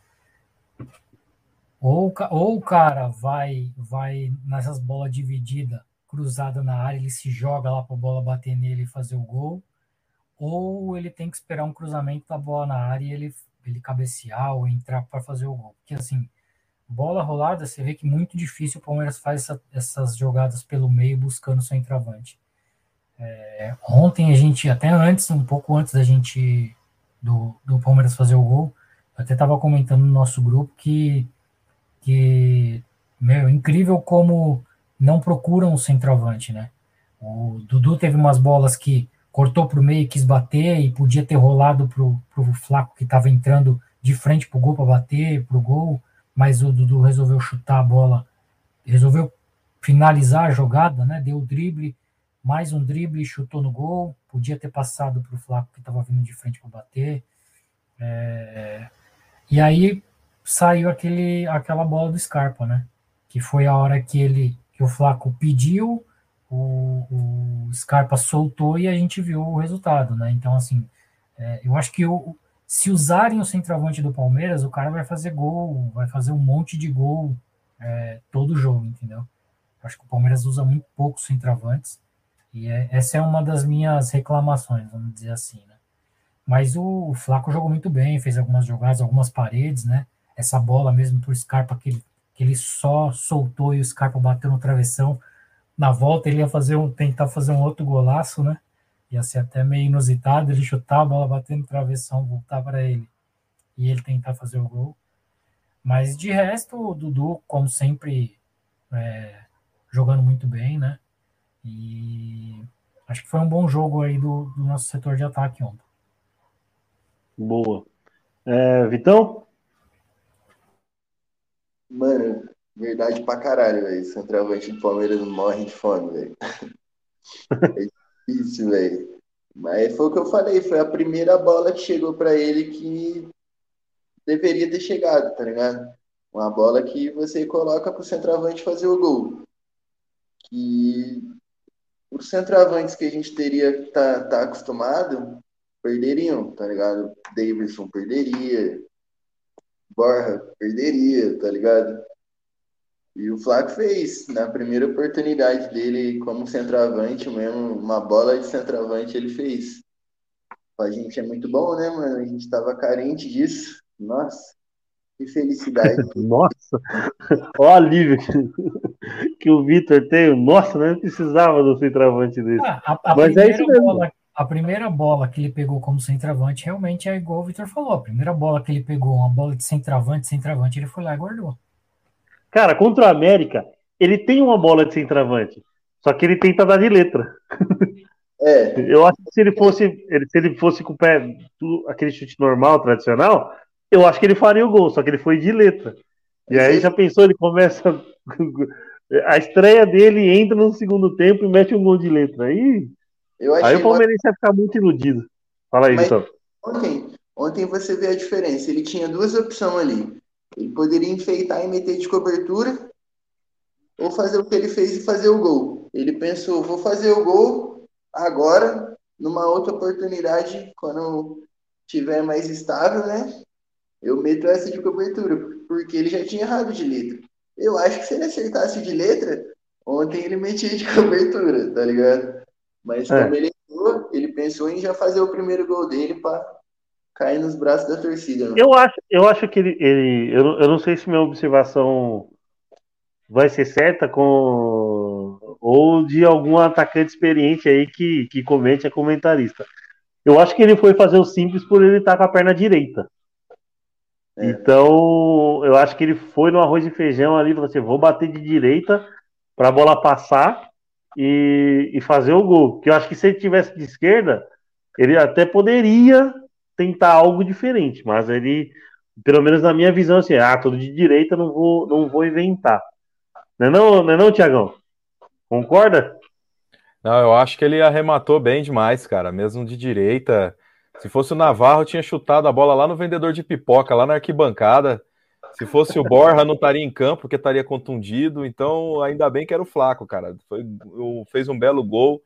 Ou, ou o cara vai, vai nessas bolas divididas, cruzada na área, ele se joga lá para a bola bater nele e fazer o gol, ou ele tem que esperar um cruzamento da bola na área e ele, ele cabecear ou entrar para fazer o gol. Porque assim, bola rolada, você vê que muito difícil o Palmeiras faz essa, essas jogadas pelo meio buscando seu entravante. É, ontem a gente, até antes, um pouco antes da gente do, do Palmeiras fazer o gol, eu até estava comentando no nosso grupo que, que meu, incrível como não procuram o centroavante, né? O Dudu teve umas bolas que cortou para o meio, quis bater e podia ter rolado para o Flaco que estava entrando de frente para o gol para bater, para o gol mas o Dudu resolveu chutar a bola, resolveu finalizar a jogada, né? Deu o drible, mais um drible, chutou no gol, podia ter passado para o Flaco que estava vindo de frente para bater. É... E aí saiu aquele, aquela bola do Scarpa, né? Que foi a hora que ele que o Flaco pediu, o, o Scarpa soltou e a gente viu o resultado, né? Então, assim, é, eu acho que o, se usarem o centroavante do Palmeiras, o cara vai fazer gol, vai fazer um monte de gol é, todo jogo, entendeu? Acho que o Palmeiras usa muito pouco centroavantes e é, essa é uma das minhas reclamações, vamos dizer assim, né? Mas o, o Flaco jogou muito bem, fez algumas jogadas, algumas paredes, né? Essa bola mesmo pro Scarpa que ele, que ele só soltou e o Scarpa bateu no travessão. Na volta ele ia fazer um, tentar fazer um outro golaço, né? ia ser até meio inusitado ele chutar a bola batendo travessão, voltar para ele e ele tentar fazer o gol. Mas de resto, o Dudu, como sempre, é, jogando muito bem, né? E acho que foi um bom jogo aí do, do nosso setor de ataque ontem. Boa. É, Vitão? Mano, verdade pra caralho, velho. Centroavante do Palmeiras morre de fome, velho. Isso, velho. Mas foi o que eu falei, foi a primeira bola que chegou para ele que deveria ter chegado, tá ligado? Uma bola que você coloca pro centroavante fazer o gol. Que os centroavantes que a gente teria tá, tá acostumado perderiam, tá ligado? Davidson perderia, Borja perderia, tá ligado? E o Flaco fez, na primeira oportunidade dele como centroavante, mesmo uma bola de centroavante ele fez. A gente é muito bom, né, mano? A gente tava carente disso. Nossa, que felicidade. Nossa, olha o alívio que, que o Vitor tem. Nossa, não precisava do centroavante desse. Ah, a, a Mas é isso mesmo. Bola, a primeira bola que ele pegou como centroavante realmente é igual o Vitor falou. A primeira bola que ele pegou, uma bola de centroavante, centroavante, ele foi lá e guardou. Cara, contra o América, ele tem uma bola de centroavante. Só que ele tenta dar de letra. É. Eu acho que se ele fosse, se ele fosse com o pé, aquele chute normal, tradicional, eu acho que ele faria o gol, só que ele foi de letra. E aí já pensou, ele começa. A estreia dele entra no segundo tempo e mete um gol de letra. Aí, aí o Palmeirense vai ficar muito iludido. Fala aí, Mas, Ontem, ontem você vê a diferença. Ele tinha duas opções ali. Ele poderia enfeitar e meter de cobertura ou fazer o que ele fez e fazer o gol. Ele pensou, vou fazer o gol agora, numa outra oportunidade, quando tiver mais estável, né? Eu meto essa de cobertura, porque ele já tinha errado de letra. Eu acho que se ele acertasse de letra, ontem ele metia de cobertura, tá ligado? Mas é. como ele errou, ele pensou em já fazer o primeiro gol dele para cair nos braços da torcida. Né? Eu acho, eu acho que ele, ele eu, eu não sei se minha observação vai ser certa com ou de algum atacante experiente aí que, que comente a comentarista. Eu acho que ele foi fazer o simples por ele estar com a perna direita. É. Então, eu acho que ele foi no arroz e feijão ali, falou assim, vou bater de direita para a bola passar e, e fazer o gol. Que eu acho que se ele tivesse de esquerda, ele até poderia tentar algo diferente, mas ele, pelo menos na minha visão, assim, ah, tudo de direita não vou, não vou inventar. Não é não, não, é não Tiagão? Concorda? Não, eu acho que ele arrematou bem demais, cara, mesmo de direita. Se fosse o Navarro, tinha chutado a bola lá no vendedor de pipoca, lá na arquibancada. Se fosse o Borja, não estaria em campo, porque estaria contundido. Então, ainda bem que era o Flaco, cara. Foi, fez um belo gol.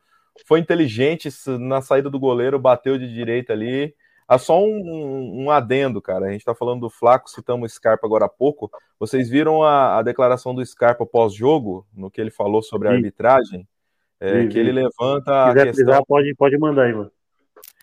Foi inteligente na saída do goleiro, bateu de direita ali Ah, só um, um, adendo, cara. A gente tá falando do Flaco, citamos o Scarpa agora há pouco. Vocês viram a, a declaração do Scarpa pós-jogo, no que ele falou sobre a sim. arbitragem? É, sim, que ele levanta a questão. pode, pode mandar aí, mano.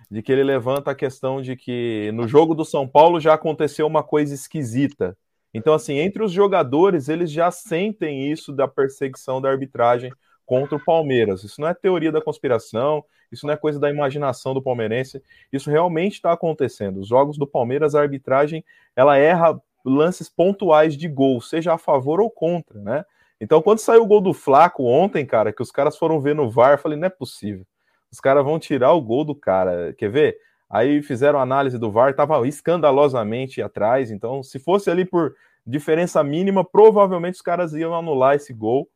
De que ele levanta a questão de que no jogo do São Paulo já aconteceu uma coisa esquisita. Então, assim, entre os jogadores, eles já sentem isso da perseguição da arbitragem contra o Palmeiras. Isso não é teoria da conspiração, isso não é coisa da imaginação do palmeirense, isso realmente está acontecendo. Os jogos do Palmeiras, a arbitragem, ela erra lances pontuais de gol, seja a favor ou contra, né? Então, quando saiu o gol do Flaco ontem, cara, que os caras foram ver no VAR, eu falei, não é possível. Os caras vão tirar o gol do cara. Quer ver? Aí fizeram análise do VAR, estava escandalosamente atrás. Então, se fosse ali por diferença mínima, provavelmente os caras iam anular esse gol,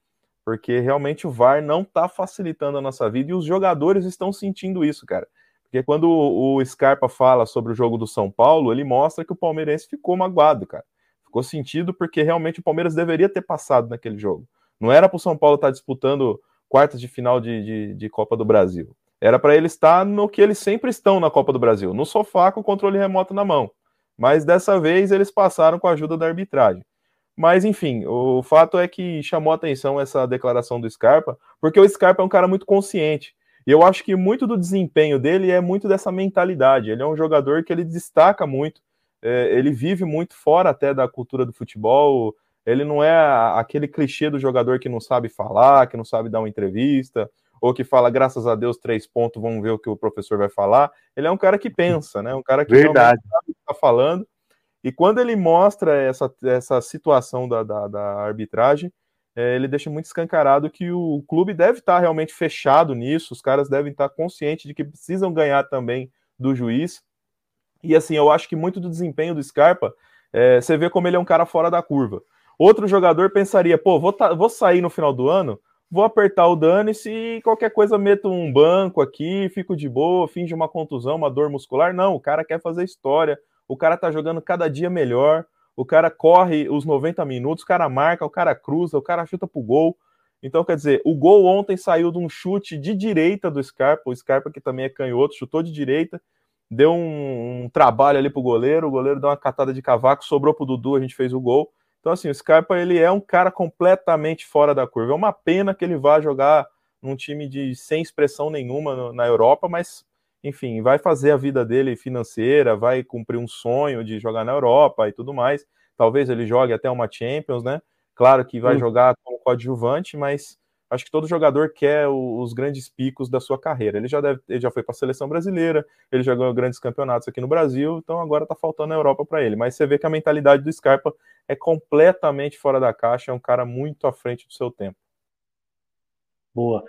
porque realmente o VAR não está facilitando a nossa vida e os jogadores estão sentindo isso, cara. Porque quando o Scarpa fala sobre o jogo do São Paulo, ele mostra que o palmeirense ficou magoado, cara. Ficou sentido porque realmente o Palmeiras deveria ter passado naquele jogo. Não era para o São Paulo estar tá disputando quartas de final de, de, de Copa do Brasil. Era para eles estar no que eles sempre estão na Copa do Brasil, no sofá com o controle remoto na mão. Mas dessa vez eles passaram com a ajuda da arbitragem. Mas enfim, o fato é que chamou atenção essa declaração do Scarpa, porque o Scarpa é um cara muito consciente. E eu acho que muito do desempenho dele é muito dessa mentalidade. Ele é um jogador que ele destaca muito, é, ele vive muito fora até da cultura do futebol. Ele não é aquele clichê do jogador que não sabe falar, que não sabe dar uma entrevista, ou que fala, graças a Deus, três pontos, vamos ver o que o professor vai falar. Ele é um cara que pensa, né? Um cara que Verdade. sabe o que está falando. E quando ele mostra essa, essa situação da, da, da arbitragem, é, ele deixa muito escancarado que o clube deve estar realmente fechado nisso, os caras devem estar conscientes de que precisam ganhar também do juiz. E assim, eu acho que muito do desempenho do Scarpa, é, você vê como ele é um cara fora da curva. Outro jogador pensaria, pô, vou, vou sair no final do ano, vou apertar o dane-se e qualquer coisa meto um banco aqui, fico de boa, finge uma contusão, uma dor muscular. Não, o cara quer fazer história, o cara tá jogando cada dia melhor, o cara corre os 90 minutos, o cara marca, o cara cruza, o cara chuta pro gol. Então, quer dizer, o gol ontem saiu de um chute de direita do Scarpa, o Scarpa que também é canhoto, chutou de direita, deu um, um trabalho ali pro goleiro, o goleiro deu uma catada de cavaco, sobrou pro Dudu, a gente fez o gol. Então, assim, o Scarpa, ele é um cara completamente fora da curva. É uma pena que ele vá jogar num time de sem expressão nenhuma no, na Europa, mas, enfim, vai fazer a vida dele financeira, vai cumprir um sonho de jogar na Europa e tudo mais. Talvez ele jogue até uma Champions, né? Claro que vai jogar como coadjuvante, mas acho que todo jogador quer os grandes picos da sua carreira. Ele já, deve, ele já foi para a seleção brasileira, ele já ganhou grandes campeonatos aqui no Brasil, então agora está faltando a Europa para ele. Mas você vê que a mentalidade do Scarpa é completamente fora da caixa, é um cara muito à frente do seu tempo. Boa.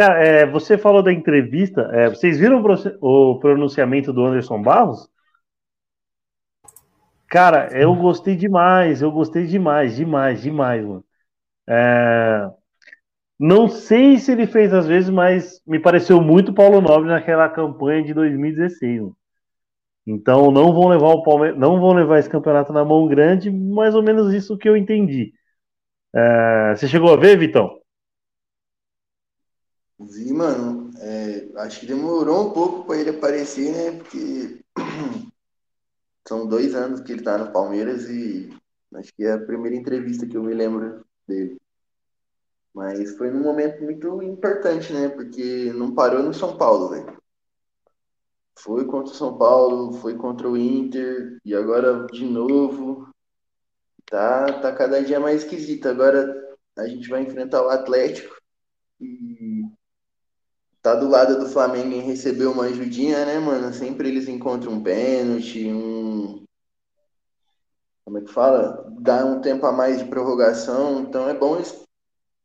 Cara, é, você falou da entrevista, é, vocês viram o pronunciamento do Anderson Barros? Cara, eu gostei demais, eu gostei demais, demais, demais, mano. É, não sei se ele fez às vezes, mas me pareceu muito Paulo Nobre naquela campanha de 2016. Mano. Então não vão levar o Palmeiras, não vão levar esse campeonato na mão grande, mais ou menos isso que eu entendi. É, você chegou a ver, Vitão? Vi, mano. É, acho que demorou um pouco para ele aparecer, né? Porque são dois anos que ele tá no Palmeiras e acho que é a primeira entrevista que eu me lembro dele. Mas foi num momento muito importante, né? Porque não parou no São Paulo, velho. Foi contra o São Paulo, foi contra o Inter e agora de novo. Tá, tá cada dia mais esquisito. Agora a gente vai enfrentar o Atlético e tá do lado do Flamengo em receber uma ajudinha, né, mano? Sempre eles encontram um pênalti, um. Como é que fala? Dá um tempo a mais de prorrogação. Então é bom estar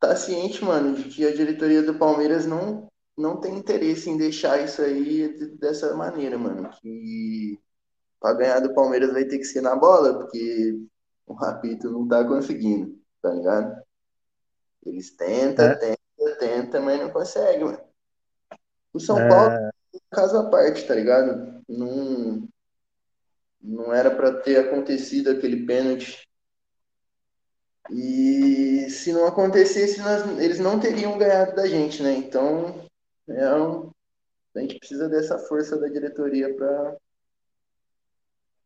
tá ciente, mano, de que a diretoria do Palmeiras não não tem interesse em deixar isso aí dessa maneira, mano. Que para ganhar do Palmeiras vai ter que ser na bola, porque o Rapito não tá conseguindo, tá ligado? Eles tentam, é. tentam, tentam, mas não conseguem, mano. O São é. Paulo é caso à parte, tá ligado? Não, não era para ter acontecido aquele pênalti. E se não acontecesse, nós, eles não teriam ganhado da gente, né? Então, é um, a gente precisa dessa força da diretoria para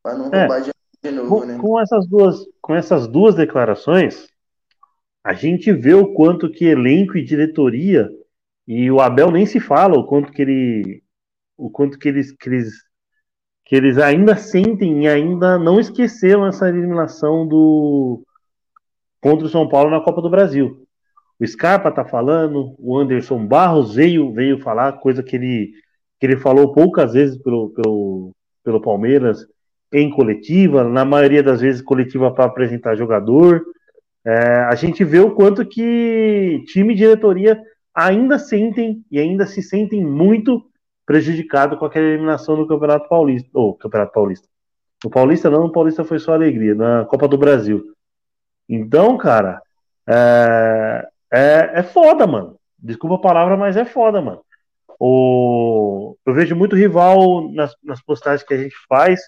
Pra não É. roubar de, de novo, Com, né? com essas duas, com essas duas declarações, a gente vê o quanto que elenco e diretoria e o Abel nem se fala o quanto que ele, o quanto que eles, que eles, que eles ainda sentem e ainda não esqueceram essa eliminação do contra o São Paulo na Copa do Brasil. O Scarpa tá falando, o Anderson Barros veio, veio falar, coisa que ele, que ele falou poucas vezes pelo, pelo, pelo Palmeiras em coletiva, na maioria das vezes coletiva para apresentar jogador. É, a gente vê o quanto que time e diretoria ainda sentem e ainda se sentem muito prejudicado com aquela eliminação no Campeonato Paulista. Ou Campeonato Paulista. No Paulista não, no Paulista foi só alegria, na Copa do Brasil. Então, cara, é, é, é foda, mano. Desculpa a palavra, mas é foda, mano. O, eu vejo muito rival nas, nas postagens que a gente faz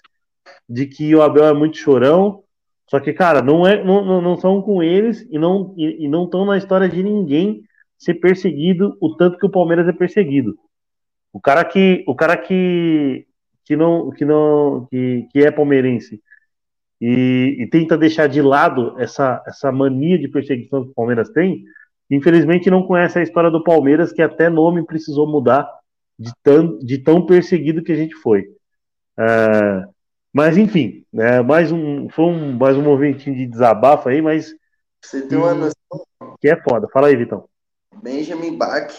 de que o Abel é muito chorão. Só que, cara, não, é, não, não, não são com eles e não e não estão na história de ninguém ser perseguido o tanto que o Palmeiras é perseguido. O cara que o cara que que não que não que, que é palmeirense e, e tenta deixar de lado essa essa mania de perseguição que o Palmeiras tem, infelizmente não conhece a história do Palmeiras que até nome precisou mudar de tão, de tão perseguido que a gente foi. É, mas enfim, né, mais um foi um mais um momentinho de desabafo aí, mas você ter uma noção, que é foda. Fala aí, Vitão. Benjamin Bach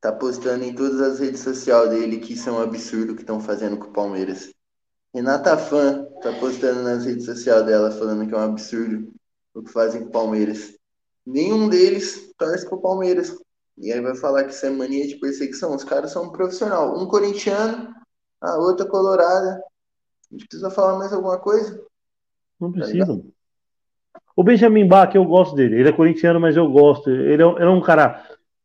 tá postando em todas as redes sociais dele que isso é um absurdo que estão fazendo com o Palmeiras. Renata Fã tá postando nas redes sociais dela falando que é um absurdo o que fazem com o Palmeiras. Nenhum deles torce pro Palmeiras. E aí vai falar que isso é mania de perseguição. Os caras são um profissional. Um corintiano, a outra colorada. A gente precisa falar mais alguma coisa? Não precisa. O Benjamin Bach, eu gosto dele. Ele é corintiano, mas eu gosto. Ele é, ele é um cara.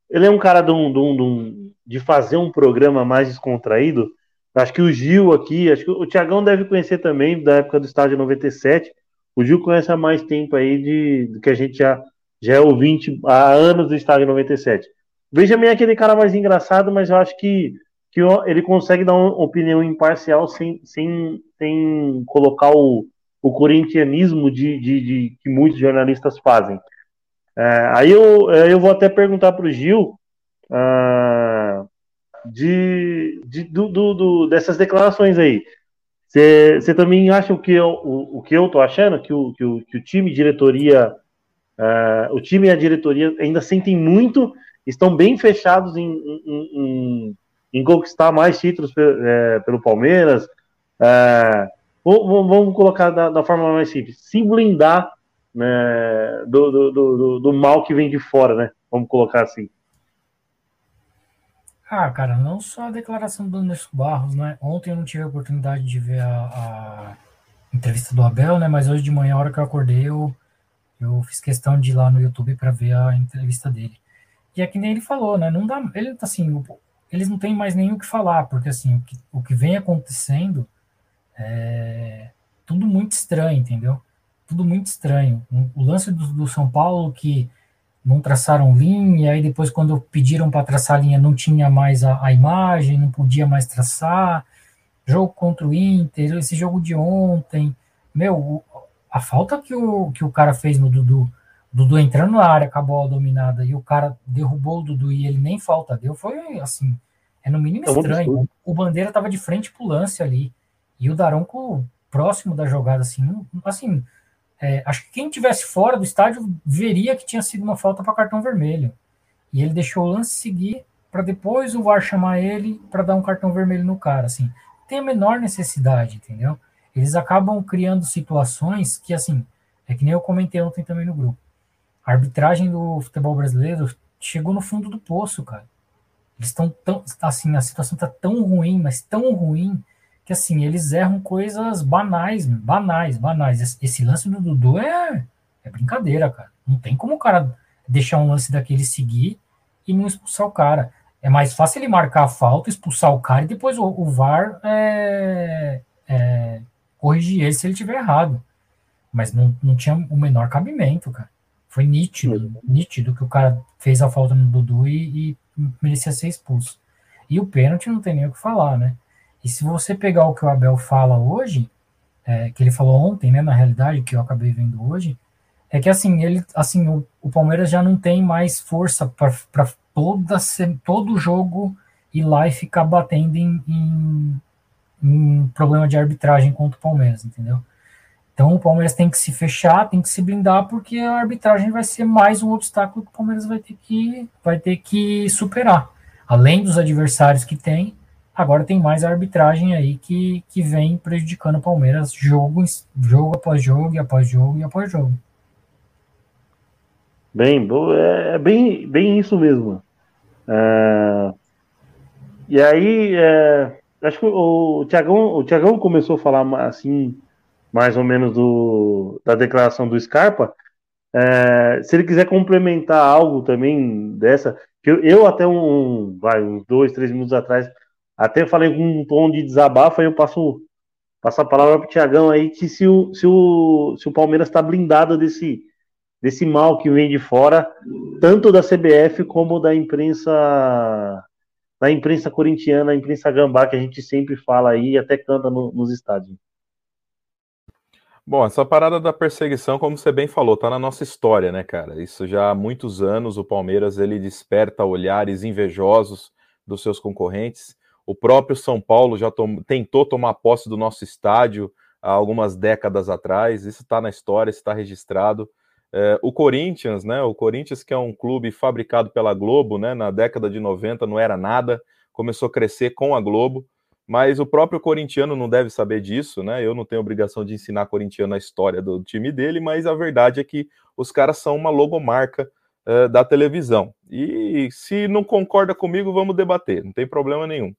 Ele é um cara de, um, de, um- de de fazer um programa mais descontraído. Acho que o Gil aqui, acho que o Tiagão deve conhecer também, da época do estádio 97. O Gil conhece há mais tempo aí de, do que a gente já, já é ouvinte há anos do estádio 97. O Benjamin é aquele cara mais engraçado, mas eu acho que, que ele consegue dar uma opinião imparcial sem, sem, sem colocar o, o corintianismo de, de, de- que muitos jornalistas fazem. É, aí eu, é, eu vou até perguntar para o Gil ah, de, de- do, do- do- dessas declarações aí. Você também acha o que eu, o, o que eu tô achando? Que o, que o, que o time diretoria, ah, o time e a diretoria ainda sentem muito, estão bem fechados em, em- em- em conquistar mais títulos pe- é, pelo Palmeiras. É, Vamos, colocar da, da forma mais simples. Se blindar né, do, do, do, do- mal que vem de fora, né? Vamos colocar assim. Ah, cara, não só a declaração do Anderson Barros, né? Ontem eu não tive a oportunidade de ver a, a entrevista do Abel, né? Mas hoje de manhã, a hora que eu acordei, eu, eu fiz questão de ir lá no YouTube para ver a entrevista dele. E é que nem ele falou, né? Não dá, ele assim, eles não têm mais nem o que falar, porque assim, o que, o que vem acontecendo é tudo muito estranho, entendeu? Tudo muito estranho. O, lance do, do São Paulo que não traçaram linha, aí depois quando pediram para traçar linha não tinha mais a, a imagem, não podia mais traçar. Jogo contra o Inter, esse jogo de ontem, meu, a falta que o, que o cara fez no Dudu, Dudu entrando na área com a bola dominada e o cara derrubou o Dudu e ele nem falta deu, foi assim, é no mínimo É estranho. O Bandeira tava de frente pro lance ali e o Daronco próximo da jogada, assim, assim, é, acho que quem tivesse fora do estádio veria que tinha sido uma falta para cartão vermelho. E ele deixou o lance seguir para depois o VAR chamar ele para dar um cartão vermelho no cara, assim. Tem a menor necessidade, entendeu? Eles acabam criando situações que, assim, é que nem eu comentei ontem também no grupo. A arbitragem do futebol brasileiro chegou no fundo do poço, cara. Eles estão tão, assim, a situação tá tão ruim, mas tão ruim, que assim, eles erram coisas banais, banais, banais. Esse, esse lance do Dudu é, é brincadeira, cara. Não tem como o cara deixar um lance daquele seguir e não expulsar o cara. É mais fácil ele marcar a falta, expulsar o cara e depois o, o VAR é, é, corrigir ele se ele tiver errado. Mas não, não tinha o menor cabimento, cara. Foi nítido, nítido que o cara fez a falta no Dudu e, e merecia ser expulso. E o pênalti não tem nem o que falar, né? E se você pegar o que o Abel fala hoje, é, que ele falou ontem, né, na realidade, que eu acabei vendo hoje, é que assim, ele, assim, o, o Palmeiras já não tem mais força para toda todo jogo ir lá e ficar batendo em, em, em, problema de arbitragem contra o Palmeiras, entendeu? Então o Palmeiras tem que se fechar, tem que se blindar, porque a arbitragem vai ser mais um obstáculo que o Palmeiras vai ter que, vai ter que superar. Além dos adversários que tem, agora tem mais arbitragem aí que, que vem prejudicando o Palmeiras jogo, jogo após jogo, e após jogo, e após jogo. Bem, é, é bem, bem isso mesmo. É, e aí, é, acho que o Tiagão, o Tiagão começou a falar assim, mais ou menos do, da declaração do Scarpa. É, se ele quiser complementar algo também dessa, que eu, eu até um, vai, uns dois, três minutos atrás, até falei com um tom de desabafo, aí eu passo, passo a palavra para o Tiagão aí, que se o, se o, se o Palmeiras está blindado desse, desse mal que vem de fora, tanto da CBF como da imprensa da imprensa corintiana, a imprensa gambá que a gente sempre fala aí e até canta no, nos estádios. Bom, essa parada da perseguição, como você bem falou, tá na nossa história, né, cara? Isso já há muitos anos o Palmeiras ele desperta olhares invejosos dos seus concorrentes. O próprio São Paulo já tom tentou tomar posse do nosso estádio há algumas décadas atrás. Isso está na história, está registrado. É, o Corinthians, né? O Corinthians, que é um clube fabricado pela Globo, né? Na década de 90 não era nada, começou a crescer com a Globo, mas o próprio corintiano não deve saber disso, né? Eu não tenho obrigação de ensinar corintiano a história do time dele, mas a verdade é que os caras são uma logomarca uh, da televisão. E se não concorda comigo, vamos debater, não tem problema nenhum.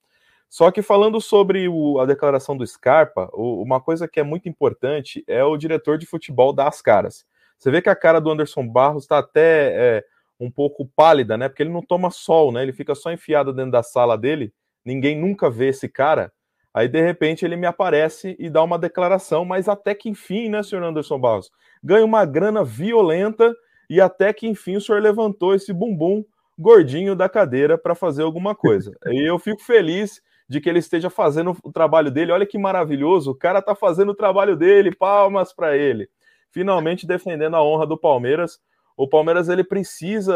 Só que falando sobre o, a declaração do Scarpa, o, uma coisa que é muito importante é o diretor de futebol dar as caras. Você vê que a cara do Anderson Barros está até é, um pouco pálida, né? Porque ele não toma sol, né? Ele fica só enfiado dentro da sala dele, ninguém nunca vê esse cara. Aí, de repente, ele me aparece e dá uma declaração, mas até que enfim, né, senhor Anderson Barros? Ganha uma grana violenta e até que enfim o senhor levantou esse bumbum gordinho da cadeira para fazer alguma coisa. E eu fico feliz de que ele esteja fazendo o trabalho dele. Olha que maravilhoso, o cara está fazendo o trabalho dele, palmas para ele finalmente defendendo a honra do Palmeiras. O Palmeiras ele precisa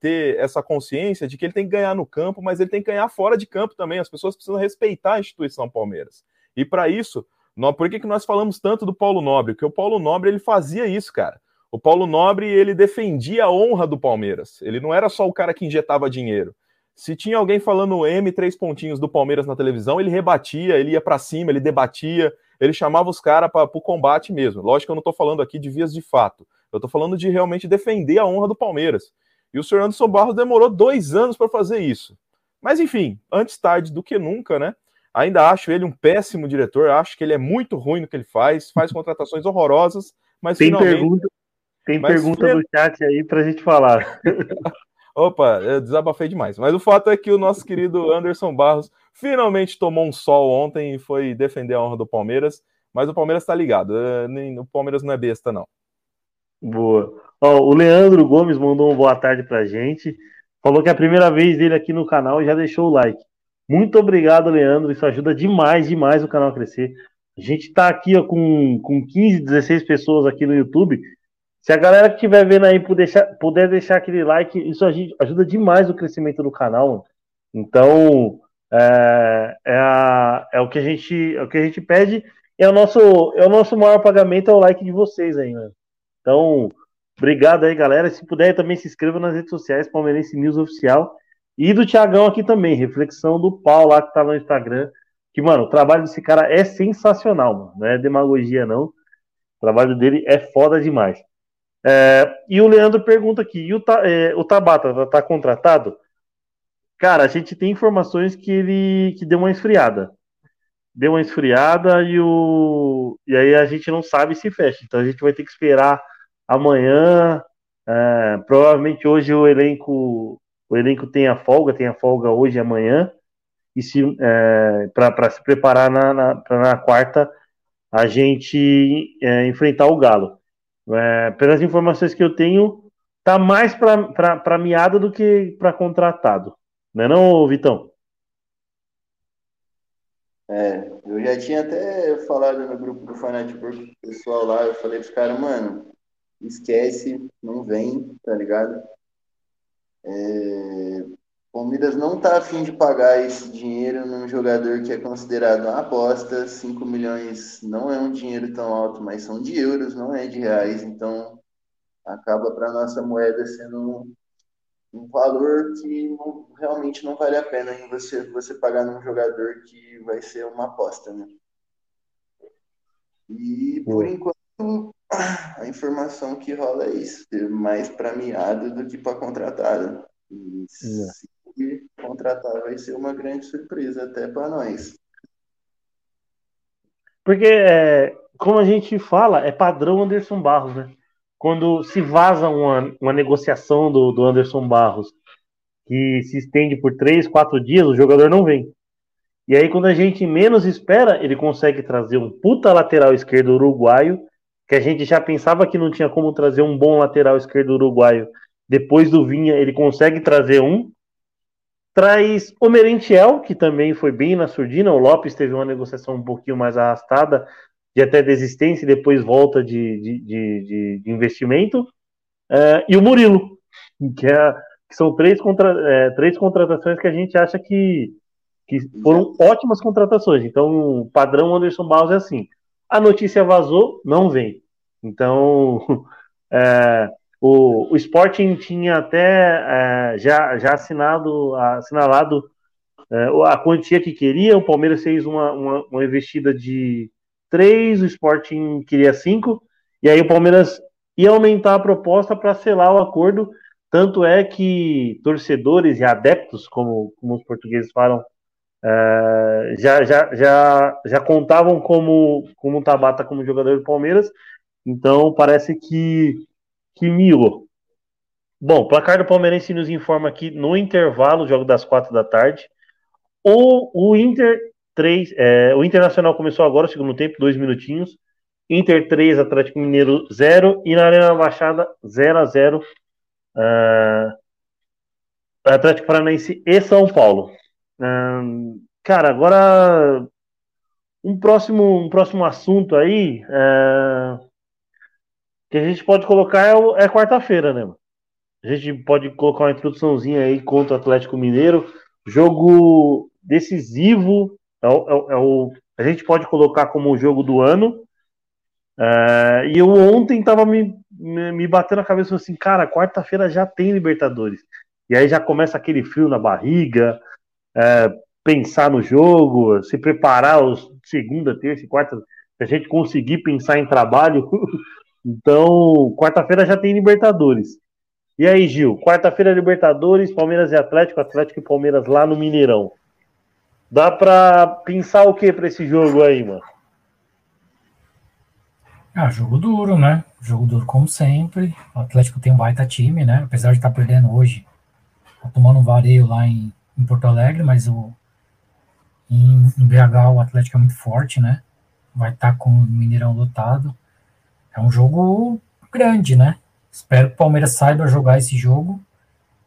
ter essa consciência de que ele tem que ganhar no campo, mas ele tem que ganhar fora de campo também. As pessoas precisam respeitar a instituição Palmeiras. E para isso, nós, por que, que nós falamos tanto do Paulo Nobre? Porque o Paulo Nobre ele fazia isso, cara. O Paulo Nobre ele defendia a honra do Palmeiras. Ele não era só o cara que injetava dinheiro. Se tinha alguém falando M três pontinhos do Palmeiras na televisão, ele rebatia, ele ia para cima, ele debatia, ele chamava os caras para o combate mesmo. Lógico que eu não estou falando aqui de vias de fato. Eu estou falando de realmente defender a honra do Palmeiras. E o senhor Anderson Barros demorou dois anos para fazer isso. Mas enfim, antes tarde do que nunca, né? Ainda acho ele um péssimo diretor, acho que ele é muito ruim no que ele faz, faz contratações horrorosas, mas tem finalmente... pergunta, tem mas pergunta no chat aí para a gente falar. Opa, eu desabafei demais. Mas o fato é que o nosso querido Anderson Barros finalmente tomou um sol ontem e foi defender a honra do Palmeiras. Mas o Palmeiras está ligado. É, o Palmeiras não é besta, não. Boa. Ó, o Leandro Gomes mandou uma boa tarde pra gente. Falou que é a primeira vez dele aqui no canal e já deixou o like. Muito obrigado, Leandro. Isso ajuda demais, demais o canal a crescer. A gente tá aqui ó, com, com 15, 16 pessoas aqui no YouTube. Se a galera que estiver vendo aí puder deixar, puder deixar aquele like, isso ajuda demais o crescimento do canal. Mano. Então, é, é, a, é, o que a gente, é o que a gente pede. É o nosso, é o nosso maior pagamento, é o like de vocês aí, mano. Então, obrigado aí, galera. Se puder, também se inscreva nas redes sociais, Palmeirense News Oficial. E do Tiagão aqui também, reflexão do Paulo lá que tá no Instagram. Que, mano, o trabalho desse cara é sensacional, mano. Não é demagogia, não. O trabalho dele é foda demais. É, e o Leandro pergunta aqui: o, é, o Tabata tá, tá contratado? Cara, a gente tem informações que ele que deu uma esfriada. Deu uma esfriada e, o, e aí a gente não sabe se fecha. Então a gente vai ter que esperar amanhã. É, provavelmente hoje o elenco o elenco tem a folga, tem a folga hoje e amanhã. E se é, para se preparar na, na, na quarta a gente é, enfrentar o Galo. É, pelas informações que eu tenho, tá mais para miada do que para contratado. Não é não, Vitão? É, eu já tinha até falado no grupo do Fanatipor pessoal lá, eu falei pros caras, mano, esquece, não vem, tá ligado? É, Palmeiras não tá afim de pagar esse dinheiro num jogador que é considerado uma aposta. 5 milhões não é um dinheiro tão alto, mas são de euros, não é de reais. Então acaba para nossa moeda sendo um, um valor que não, realmente não vale a pena em você, você pagar num jogador que vai ser uma aposta, né? E por enquanto a informação que rola é isso, mais para miado do que para contratado. E se contratar vai ser uma grande surpresa até para nós. Porque, é, como a gente fala, é padrão Anderson Barros, né? Quando se vaza uma, uma negociação do, do Anderson Barros que se estende por três, quatro dias, o jogador não vem. E aí, quando a gente menos espera, ele consegue trazer um puta lateral esquerdo uruguaio, que a gente já pensava que não tinha como trazer um bom lateral esquerdo uruguaio. Depois do Vinha, ele consegue trazer um. Traz o Merentiel, que também foi bem na surdina. O Lopes teve uma negociação um pouquinho mais arrastada, de até desistência, e depois volta de, de, de, de investimento. Uh, e o Murilo, que, é, que são três, contra, é, três contratações que a gente acha que, que foram ótimas contratações. Então, o padrão Anderson Barros é assim: a notícia vazou, não vem. Então, é, o, o Sporting tinha até é, já, já assinado, assinalado é, a quantia que queria. O Palmeiras fez uma, uma, uma investida de três, o Sporting queria cinco, e aí o Palmeiras ia aumentar a proposta para selar o acordo. Tanto é que torcedores e adeptos, como, como os portugueses falam, é, já, já, já, já contavam como, como Tabata como jogador do Palmeiras. Então parece que que miou. Bom, placar do Palmeirense nos informa aqui no intervalo, jogo das quatro da tarde. O, o Inter 3, é, o Internacional começou agora, segundo tempo, dois minutinhos. Inter 3, Atlético Mineiro 0 e na Arena Baixada 0 a 0 uh, Atlético Paranaense e São Paulo. Uh, cara, agora um próximo, um próximo assunto aí. Uh, que a gente pode colocar é, é quarta-feira, né? Mano? A gente pode colocar uma introduçãozinha aí contra o Atlético Mineiro. Jogo decisivo. É o, é, é o, a gente pode colocar como o jogo do ano. É, e eu ontem tava me, me, me batendo a cabeça assim, cara, quarta-feira já tem Libertadores. E aí já começa aquele frio na barriga, é, pensar no jogo, se preparar os segunda, terça e quarta, se a gente conseguir pensar em trabalho, Então, quarta-feira já tem Libertadores. E aí, Gil? Quarta-feira Libertadores, Palmeiras e Atlético, Atlético e Palmeiras lá no Mineirão. Dá pra pensar o que pra esse jogo aí, mano? Ah, jogo duro, né? Jogo duro como sempre. O Atlético tem um baita time, né? Apesar de estar tá perdendo hoje, tá tomando um vareio lá em, em Porto Alegre, mas o, em, em BH o Atlético é muito forte, né? Vai estar tá com o Mineirão lotado. É um jogo grande, né? Espero que o Palmeiras saiba jogar esse jogo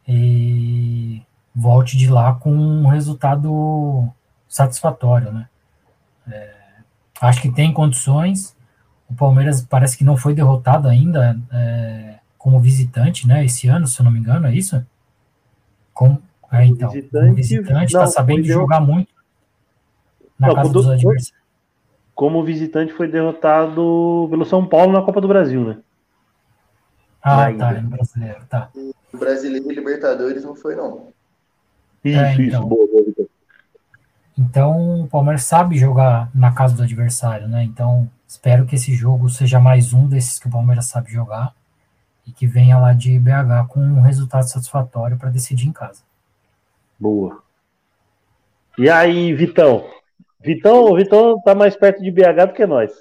e volte de lá com um resultado satisfatório, né? É, acho que tem condições. O Palmeiras parece que não foi derrotado ainda é, como visitante, né? Esse ano, se eu não me engano, é isso? Com, é, então, visitante, como visitante, está sabendo jogar muito na não, casa dos adversários como visitante foi derrotado pelo São Paulo na Copa do Brasil, né? Ah, tá, no brasileiro, tá. O brasileiro e Libertadores não foi, não. Isso, é, então, isso, boa, boa, Então, o Palmeiras sabe jogar na casa do adversário, né? Então, espero que esse jogo seja mais um desses que o Palmeiras sabe jogar e que venha lá de BH com um resultado satisfatório para decidir em casa. Boa. E aí, Vitão? Vitão, Vitão tá mais perto de BH do que nós.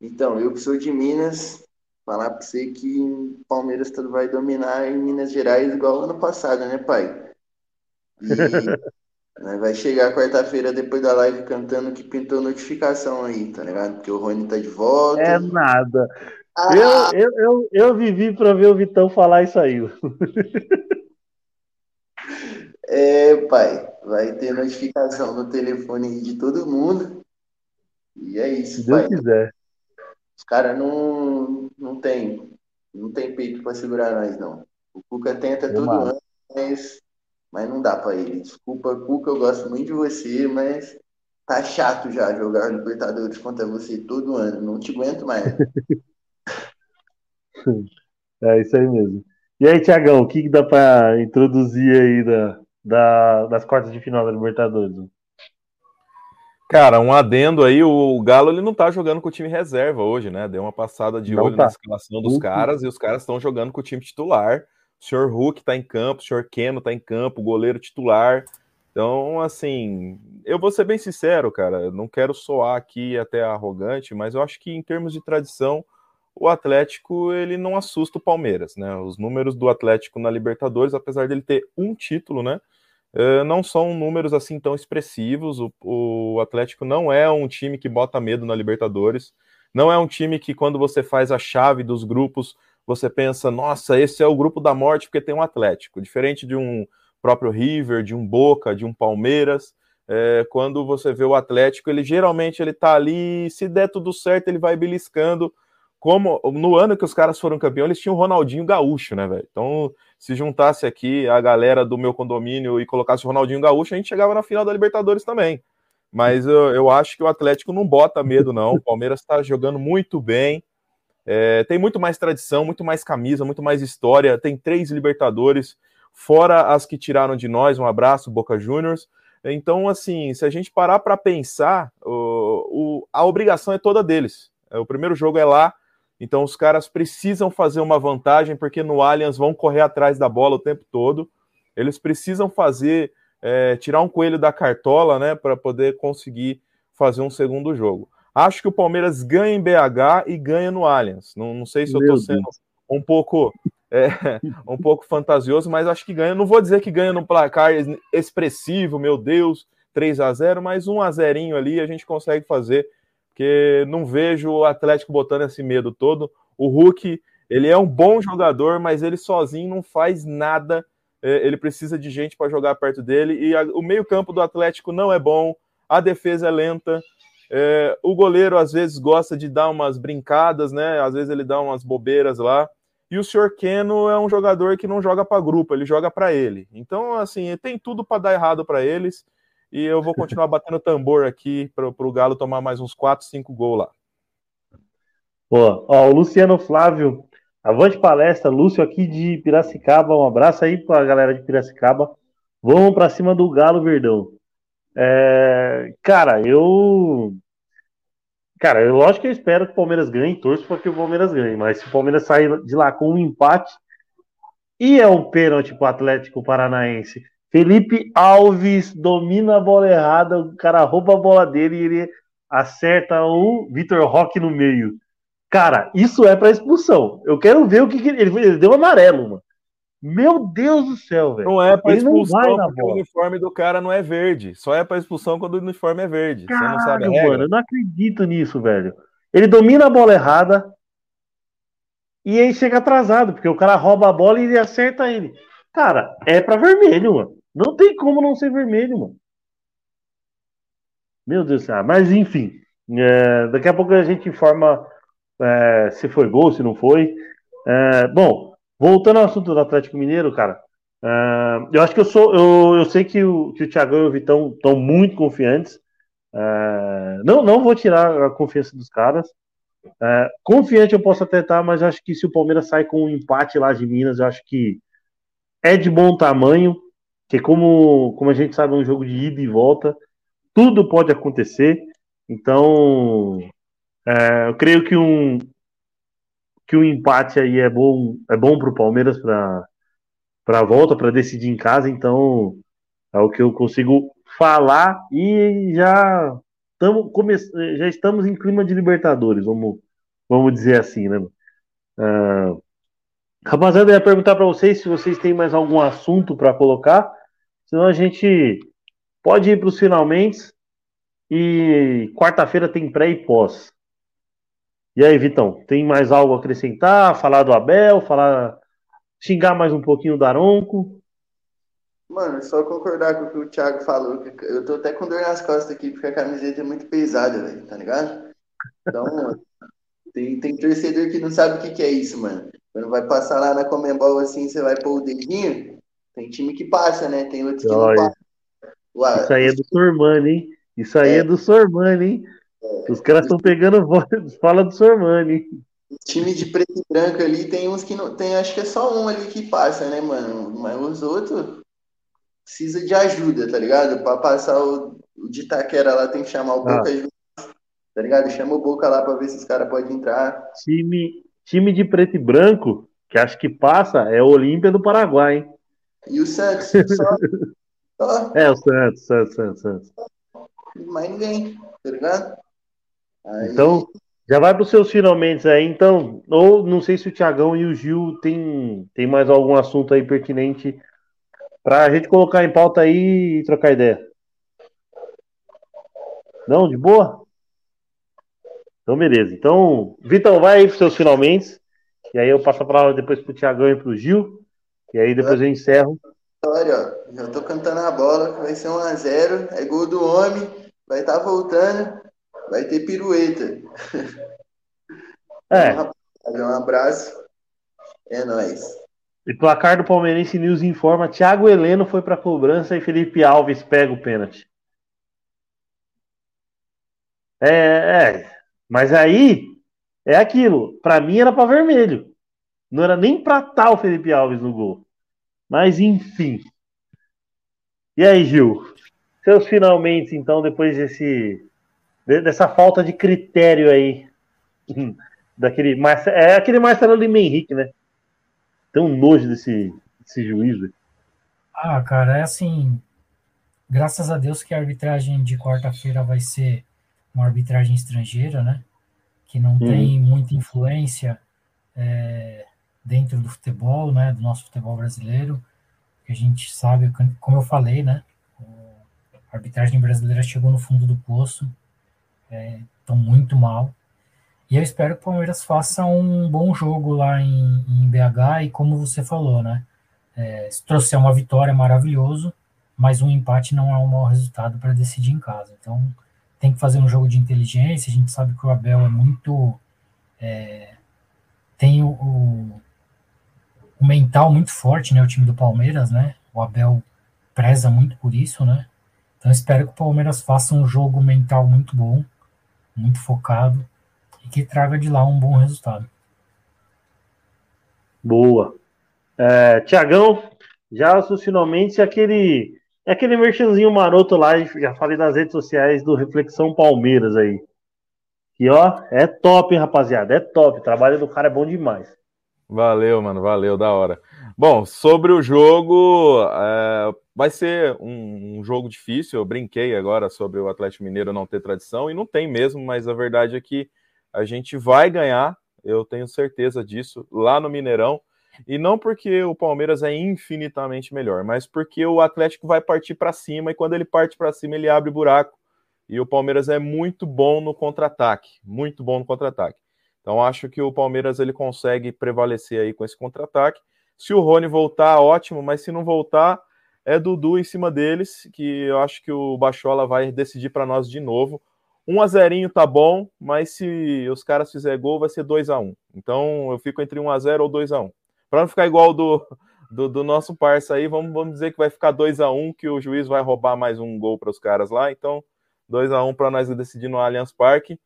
Então, eu que sou de Minas, falar para você que o Palmeiras vai dominar em Minas Gerais igual ano passado, né, pai? E né, vai chegar quarta-feira depois da live cantando que pintou notificação aí, tá ligado? Porque o Rony tá de volta. É nada. Ah. Eu, eu, eu, eu vivi para ver o Vitão falar isso aí. É, pai, vai ter notificação no telefone de todo mundo. E é isso, Se Deus pai. quiser. Os caras não, não tem, não tem peito pra segurar nós, não. O Cuca tenta todo Tomara. ano, mas, mas não dá pra ele. Desculpa, Cuca, eu gosto muito de você, mas tá chato já jogar Libertadores contra você todo ano. Não te aguento mais. É isso aí mesmo. E aí, Tiagão, o que, que dá pra introduzir aí da, da- das quartas de final da Libertadores? Cara, um adendo aí, o Galo ele não tá jogando com o time reserva hoje, né? Deu uma passada de Não olho tá. na escalação dos caras e os caras estão jogando com o time titular. O senhor Hulk tá em campo, o senhor Keno tá em campo, o goleiro titular. Então, assim, eu vou ser bem sincero, cara, não quero soar aqui até arrogante, mas eu acho que em termos de tradição, o Atlético ele não assusta o Palmeiras, né? Os números do Atlético na Libertadores, apesar dele ter um título, né? Eh, não são números assim tão expressivos. O, o Atlético não é um time que bota medo na Libertadores. Não é um time que, quando você faz a chave dos grupos, você pensa, nossa, esse é o grupo da morte porque tem um Atlético. Diferente de um próprio River, de um Boca, de um Palmeiras. eh, quando você vê o Atlético, ele geralmente ele tá ali, se der tudo certo, ele vai beliscando. Como no ano que os caras foram campeão, eles tinham o Ronaldinho Gaúcho, né, velho? Então, se juntasse aqui a galera do meu condomínio e colocasse o Ronaldinho Gaúcho, a gente chegava na final da Libertadores também. Mas eu, eu acho que o Atlético não bota medo, não. O Palmeiras está jogando muito bem. É, tem muito mais tradição, muito mais camisa, muito mais história. Tem três Libertadores, fora as que tiraram de nós. Um abraço, Boca Juniors. Então, assim, se a gente parar para pensar, o, o- a obrigação é toda deles. É, O primeiro jogo é lá, então os caras precisam fazer uma vantagem, porque no Allianz vão correr atrás da bola o tempo todo. Eles precisam fazer, é, tirar um coelho da cartola, né, para poder conseguir fazer um segundo jogo. Acho que o Palmeiras ganha em BH e ganha no Allianz. Não, não sei se eu Meu estou sendo um pouco, é, um pouco fantasioso, mas acho que ganha. Não vou dizer que ganha no placar es- expressivo, meu Deus, 3 a 0 mas 1 a 0 ali a gente consegue fazer porque não vejo o Atlético botando esse medo todo. O Hulk, ele é um bom jogador, mas ele sozinho não faz nada. É, Ele precisa de gente para jogar perto dele. E a- o meio-campo do Atlético não é bom, a defesa é lenta. É, o goleiro às vezes gosta de dar umas brincadas, né? Às vezes ele dá umas bobeiras lá. E o senhor Keno é um jogador que não joga para grupo, ele joga para ele. Então, assim, tem tudo para dar errado para eles. E eu vou continuar batendo tambor aqui para o Galo tomar mais uns 4, 5 gols lá. Pô, ó, o Luciano Flávio, avante palestra, Lúcio aqui de Piracicaba, um abraço aí pra galera de Piracicaba. Vamos pra cima do Galo Verdão. É, cara, eu. Cara, eu lógico que eu espero que o Palmeiras ganhe, torço para que o Palmeiras ganhe, mas se o Palmeiras sair de lá com um empate e é um pênalti pro Atlético Paranaense, Felipe Alves domina a bola errada, o cara rouba a bola dele e ele acerta o Vitor Roque no meio. Cara, isso é pra expulsão. Eu quero ver o que, que ele, ele deu amarelo, mano. Meu Deus do céu, velho. Não é para expulsão porque o uniforme do cara não é verde. Só é para expulsão quando o uniforme é verde. Você não sabe a Caralho, mano, eu não acredito nisso, velho. Ele domina a bola errada e aí chega atrasado, porque o cara rouba a bola e ele acerta ele. Cara, é pra vermelho, mano. Não tem como não ser vermelho, mano. Meu Deus do céu. Mas enfim, é, daqui a pouco a gente informa é, se foi gol, se não foi. É, bom, voltando ao assunto do Atlético Mineiro, cara. é, eu acho que eu sou. Eu, eu sei que o, que o Thiagão e o Vitão estão muito confiantes. É, não, não vou tirar a confiança dos caras. É, confiante eu posso até estar, mas acho que se o Palmeiras sai com um empate lá de Minas, eu acho que é de bom tamanho. Que como, como a gente sabe, é um jogo de ida e volta. Tudo pode acontecer. Então, é, eu creio que um que um empate aí é bom é bom para o Palmeiras para para a volta, para decidir em casa. Então, é o que eu consigo falar e já estamos já estamos em clima de Libertadores, vamos vamos dizer assim, né? Uh, rapaziada, eu ia perguntar para vocês se vocês têm mais algum assunto para colocar, senão a gente pode ir para os finalmente e quarta-feira tem pré e pós. E aí, Vitão, tem mais algo a acrescentar? Falar do Abel, falar xingar mais um pouquinho o Daronco? Mano, só concordar com o que o Thiago falou. Eu tô até com dor nas costas aqui, porque a camiseta é muito pesada, velho, tá ligado? Então, tem, tem torcedor que não sabe o que, que é isso, mano. Quando vai passar lá na Comembol assim, você vai pôr o dedinho. Tem time que passa, né? Tem outros que Olha. não passam. Ué, Isso aí é do Sormani, hein? Isso aí é, É. do Sormani, hein? Os caras estão pegando voz, fala do Sormani. time de preto e branco ali, tem uns que não. Tem, acho que é só um ali que passa, né, mano? Mas os outros precisa de ajuda, tá ligado? Pra passar o, o de Itaquera lá, tem que chamar o Ah. Boca junto, tá ligado? Chama o Boca lá pra ver se os caras podem entrar. Time, time de preto e branco, que acho que passa, é o Olímpia do Paraguai, hein? E o Santos, só. só É, o Santos, Santos, Santos, Santos. mais ninguém, tá ligado? Aí, Então, já vai para os seus finalmente aí, então. Ou não sei se o Tiagão e o Gil tem, tem mais algum assunto aí pertinente para a gente colocar em pauta aí e trocar ideia. Não, de boa? Então, beleza. Então, Vitão, vai aí para os seus finalmente. E aí eu passo a palavra depois para o Tiagão e para o Gil. E aí depois eu encerro. Olha, já tô cantando a bola, vai ser 1x0, é gol do homem, vai estar voltando, vai ter pirueta. É, Um abraço, é nóis. e placar do Palmeirense News informa: Thiago Heleno foi para cobrança e Felipe Alves pega o pênalti. É, é, mas aí é aquilo. Para mim era para vermelho. Não era nem para tal o Felipe Alves no gol. Mas enfim. E aí, Gil? Seus finalmente, então, depois desse de- dessa falta de critério aí daquele Marce- é aquele Marcelo Lima Henrique, né? Tem um nojo desse, desse juiz. velho. Ah, cara, é assim. Graças a Deus que a arbitragem de quarta-feira vai ser uma arbitragem estrangeira, né? Que não tem muita influência é, dentro do futebol, né? Do nosso futebol brasileiro. Que a gente sabe, como eu falei, né? A arbitragem brasileira chegou no fundo do poço. Estão muito mal. E eu espero que o Palmeiras faça um bom jogo lá em, em BH. E como você falou, né? É, se trouxer uma vitória, é maravilhoso, mas um empate não é um mau resultado para decidir em casa. Então, tem que fazer um jogo de inteligência. A gente sabe que o Abel é muito. é, tem o, o, o mental muito forte, né? O time do Palmeiras, né? O Abel preza muito por isso, né? Então, espero que o Palmeiras faça um jogo mental muito bom, muito focado e que traga de lá um bom resultado. Boa. É, Tiagão, já finalmente aquele aquele merchanzinho maroto lá, já falei nas redes sociais do Reflexão Palmeiras aí. E ó, é top, hein, rapaziada, é top. O trabalho do cara é bom demais. Valeu, mano, valeu, da hora. Bom, sobre o jogo, é, vai ser um, um jogo difícil. Eu brinquei agora sobre o Atlético Mineiro não ter tradição, e não tem mesmo, mas a verdade é que a gente vai ganhar, eu tenho certeza disso, lá no Mineirão. E não porque o Palmeiras é infinitamente melhor, mas porque o Atlético vai partir para cima, e quando ele parte para cima, ele abre buraco. E o Palmeiras é muito bom no contra-ataque, muito bom no contra-ataque. Então acho que o Palmeiras ele consegue prevalecer aí com esse contra-ataque. Se o Rony voltar, ótimo, mas se não voltar, é Dudu em cima deles, que eu acho que o Bachola vai decidir para nós de novo. 1 a 0 tá bom, mas se os caras fizer gol, vai ser 2 a 1 Então eu fico entre 1 a 0 ou 2 a 1 Para não ficar igual do, do, do, nosso parça aí, vamos, vamos dizer que vai ficar 2 a 1 que o juiz vai roubar mais um gol para os caras lá. Então 2 a 1 para nós decidir no Allianz Parque.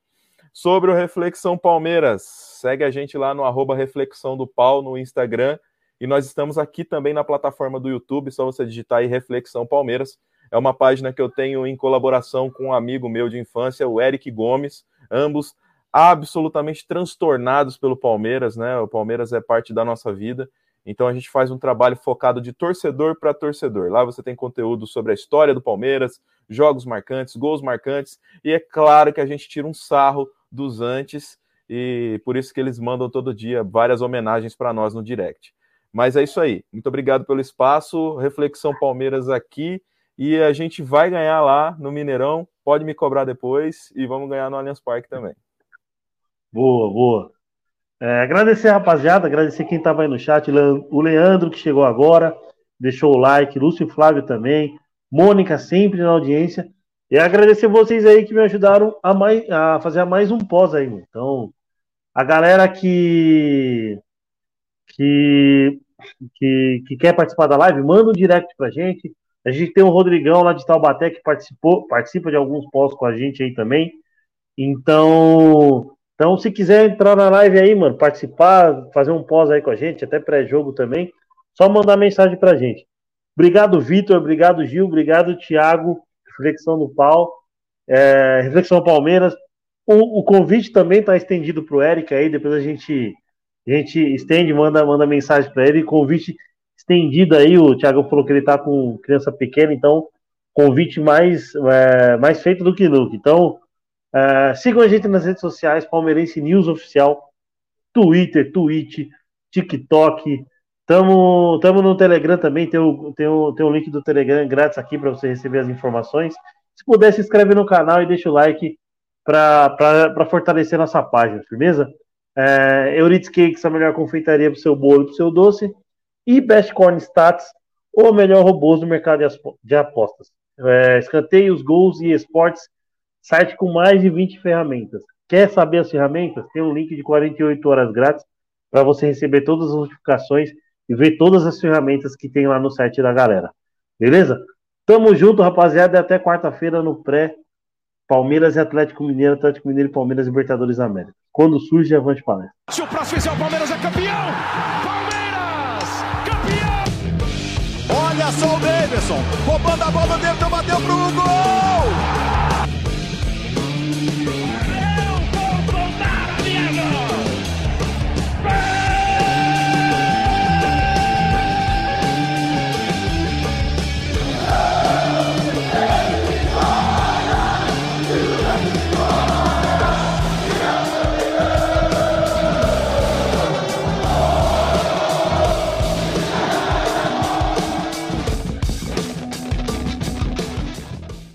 Sobre o Reflexão Palmeiras, segue a gente lá no arroba Reflexão do Pau no Instagram. E nós estamos aqui também na plataforma do YouTube, só você digitar aí Reflexão Palmeiras. É uma página que eu tenho em colaboração com um amigo meu de infância, o Eric Gomes, ambos absolutamente transtornados pelo Palmeiras, né? O Palmeiras é parte da nossa vida. Então a gente faz um trabalho focado de torcedor para torcedor. Lá você tem conteúdo sobre a história do Palmeiras, jogos marcantes, gols marcantes, e é claro que a gente tira um sarro dos antes, e por isso que eles mandam todo dia várias homenagens para nós no direct. Mas é isso aí. Muito obrigado pelo espaço. Reflexão Palmeiras aqui. E a gente vai ganhar lá no Mineirão. Pode me cobrar depois. E vamos ganhar no Allianz Parque também. Boa, boa. É, agradecer, rapaziada. Agradecer quem estava aí no chat. O Leandro, que chegou agora. deixou o like, Lúcio Flávio também, Mônica sempre na audiência. E agradecer vocês aí que me ajudaram a, mais, a fazer mais um pós aí. Então, a galera que, que, que, que quer participar da live, manda um direct pra gente. A gente tem o Rodrigão lá de Taubaté que participou, participa de alguns pós com a gente aí também. Então, então, se quiser entrar na live aí, mano, participar, fazer um pós aí com a gente, até pré-jogo também, só mandar mensagem pra gente. Obrigado, Vitor, obrigado, Gil, obrigado, Thiago, Reflexão do Pau, é, Reflexão Palmeiras. O, o convite também está estendido para o Eric aí, depois a gente, a gente estende, manda, manda mensagem para ele. Convite estendido aí, o Thiago falou que ele está com criança pequena, então convite mais, é, mais feito do que nunca. Então, é, sigam a gente nas redes sociais, Palmeirense News Oficial, Twitter, Twitch, TikTok. Tamo, tamo no Telegram também, tem o, tem, o, tem o link do Telegram grátis aqui para você receber as informações. Se puder, se inscreve no canal e deixa o like para fortalecer nossa página, firmeza? É, Euridice Cakes, a melhor confeitaria para o seu bolo e para o seu doce. E Best Corn Stats, o melhor robôs do mercado de apostas. É, escanteios, gols e esportes Site com mais de 20 ferramentas. Quer saber as ferramentas? Tem um link de 48 horas grátis para você receber todas as notificações e ver todas as ferramentas que tem lá no site da galera. Beleza? Tamo junto, rapaziada. Até quarta-feira no pré. Palmeiras e Atlético Mineiro, Atlético Mineiro e Palmeiras Libertadores da América. Quando surge, avante palestra. Se o próximo é o Palmeiras é campeão! Palmeiras! Campeão! Olha só o Davidson, roubando a bola dentro, bateu pro gol!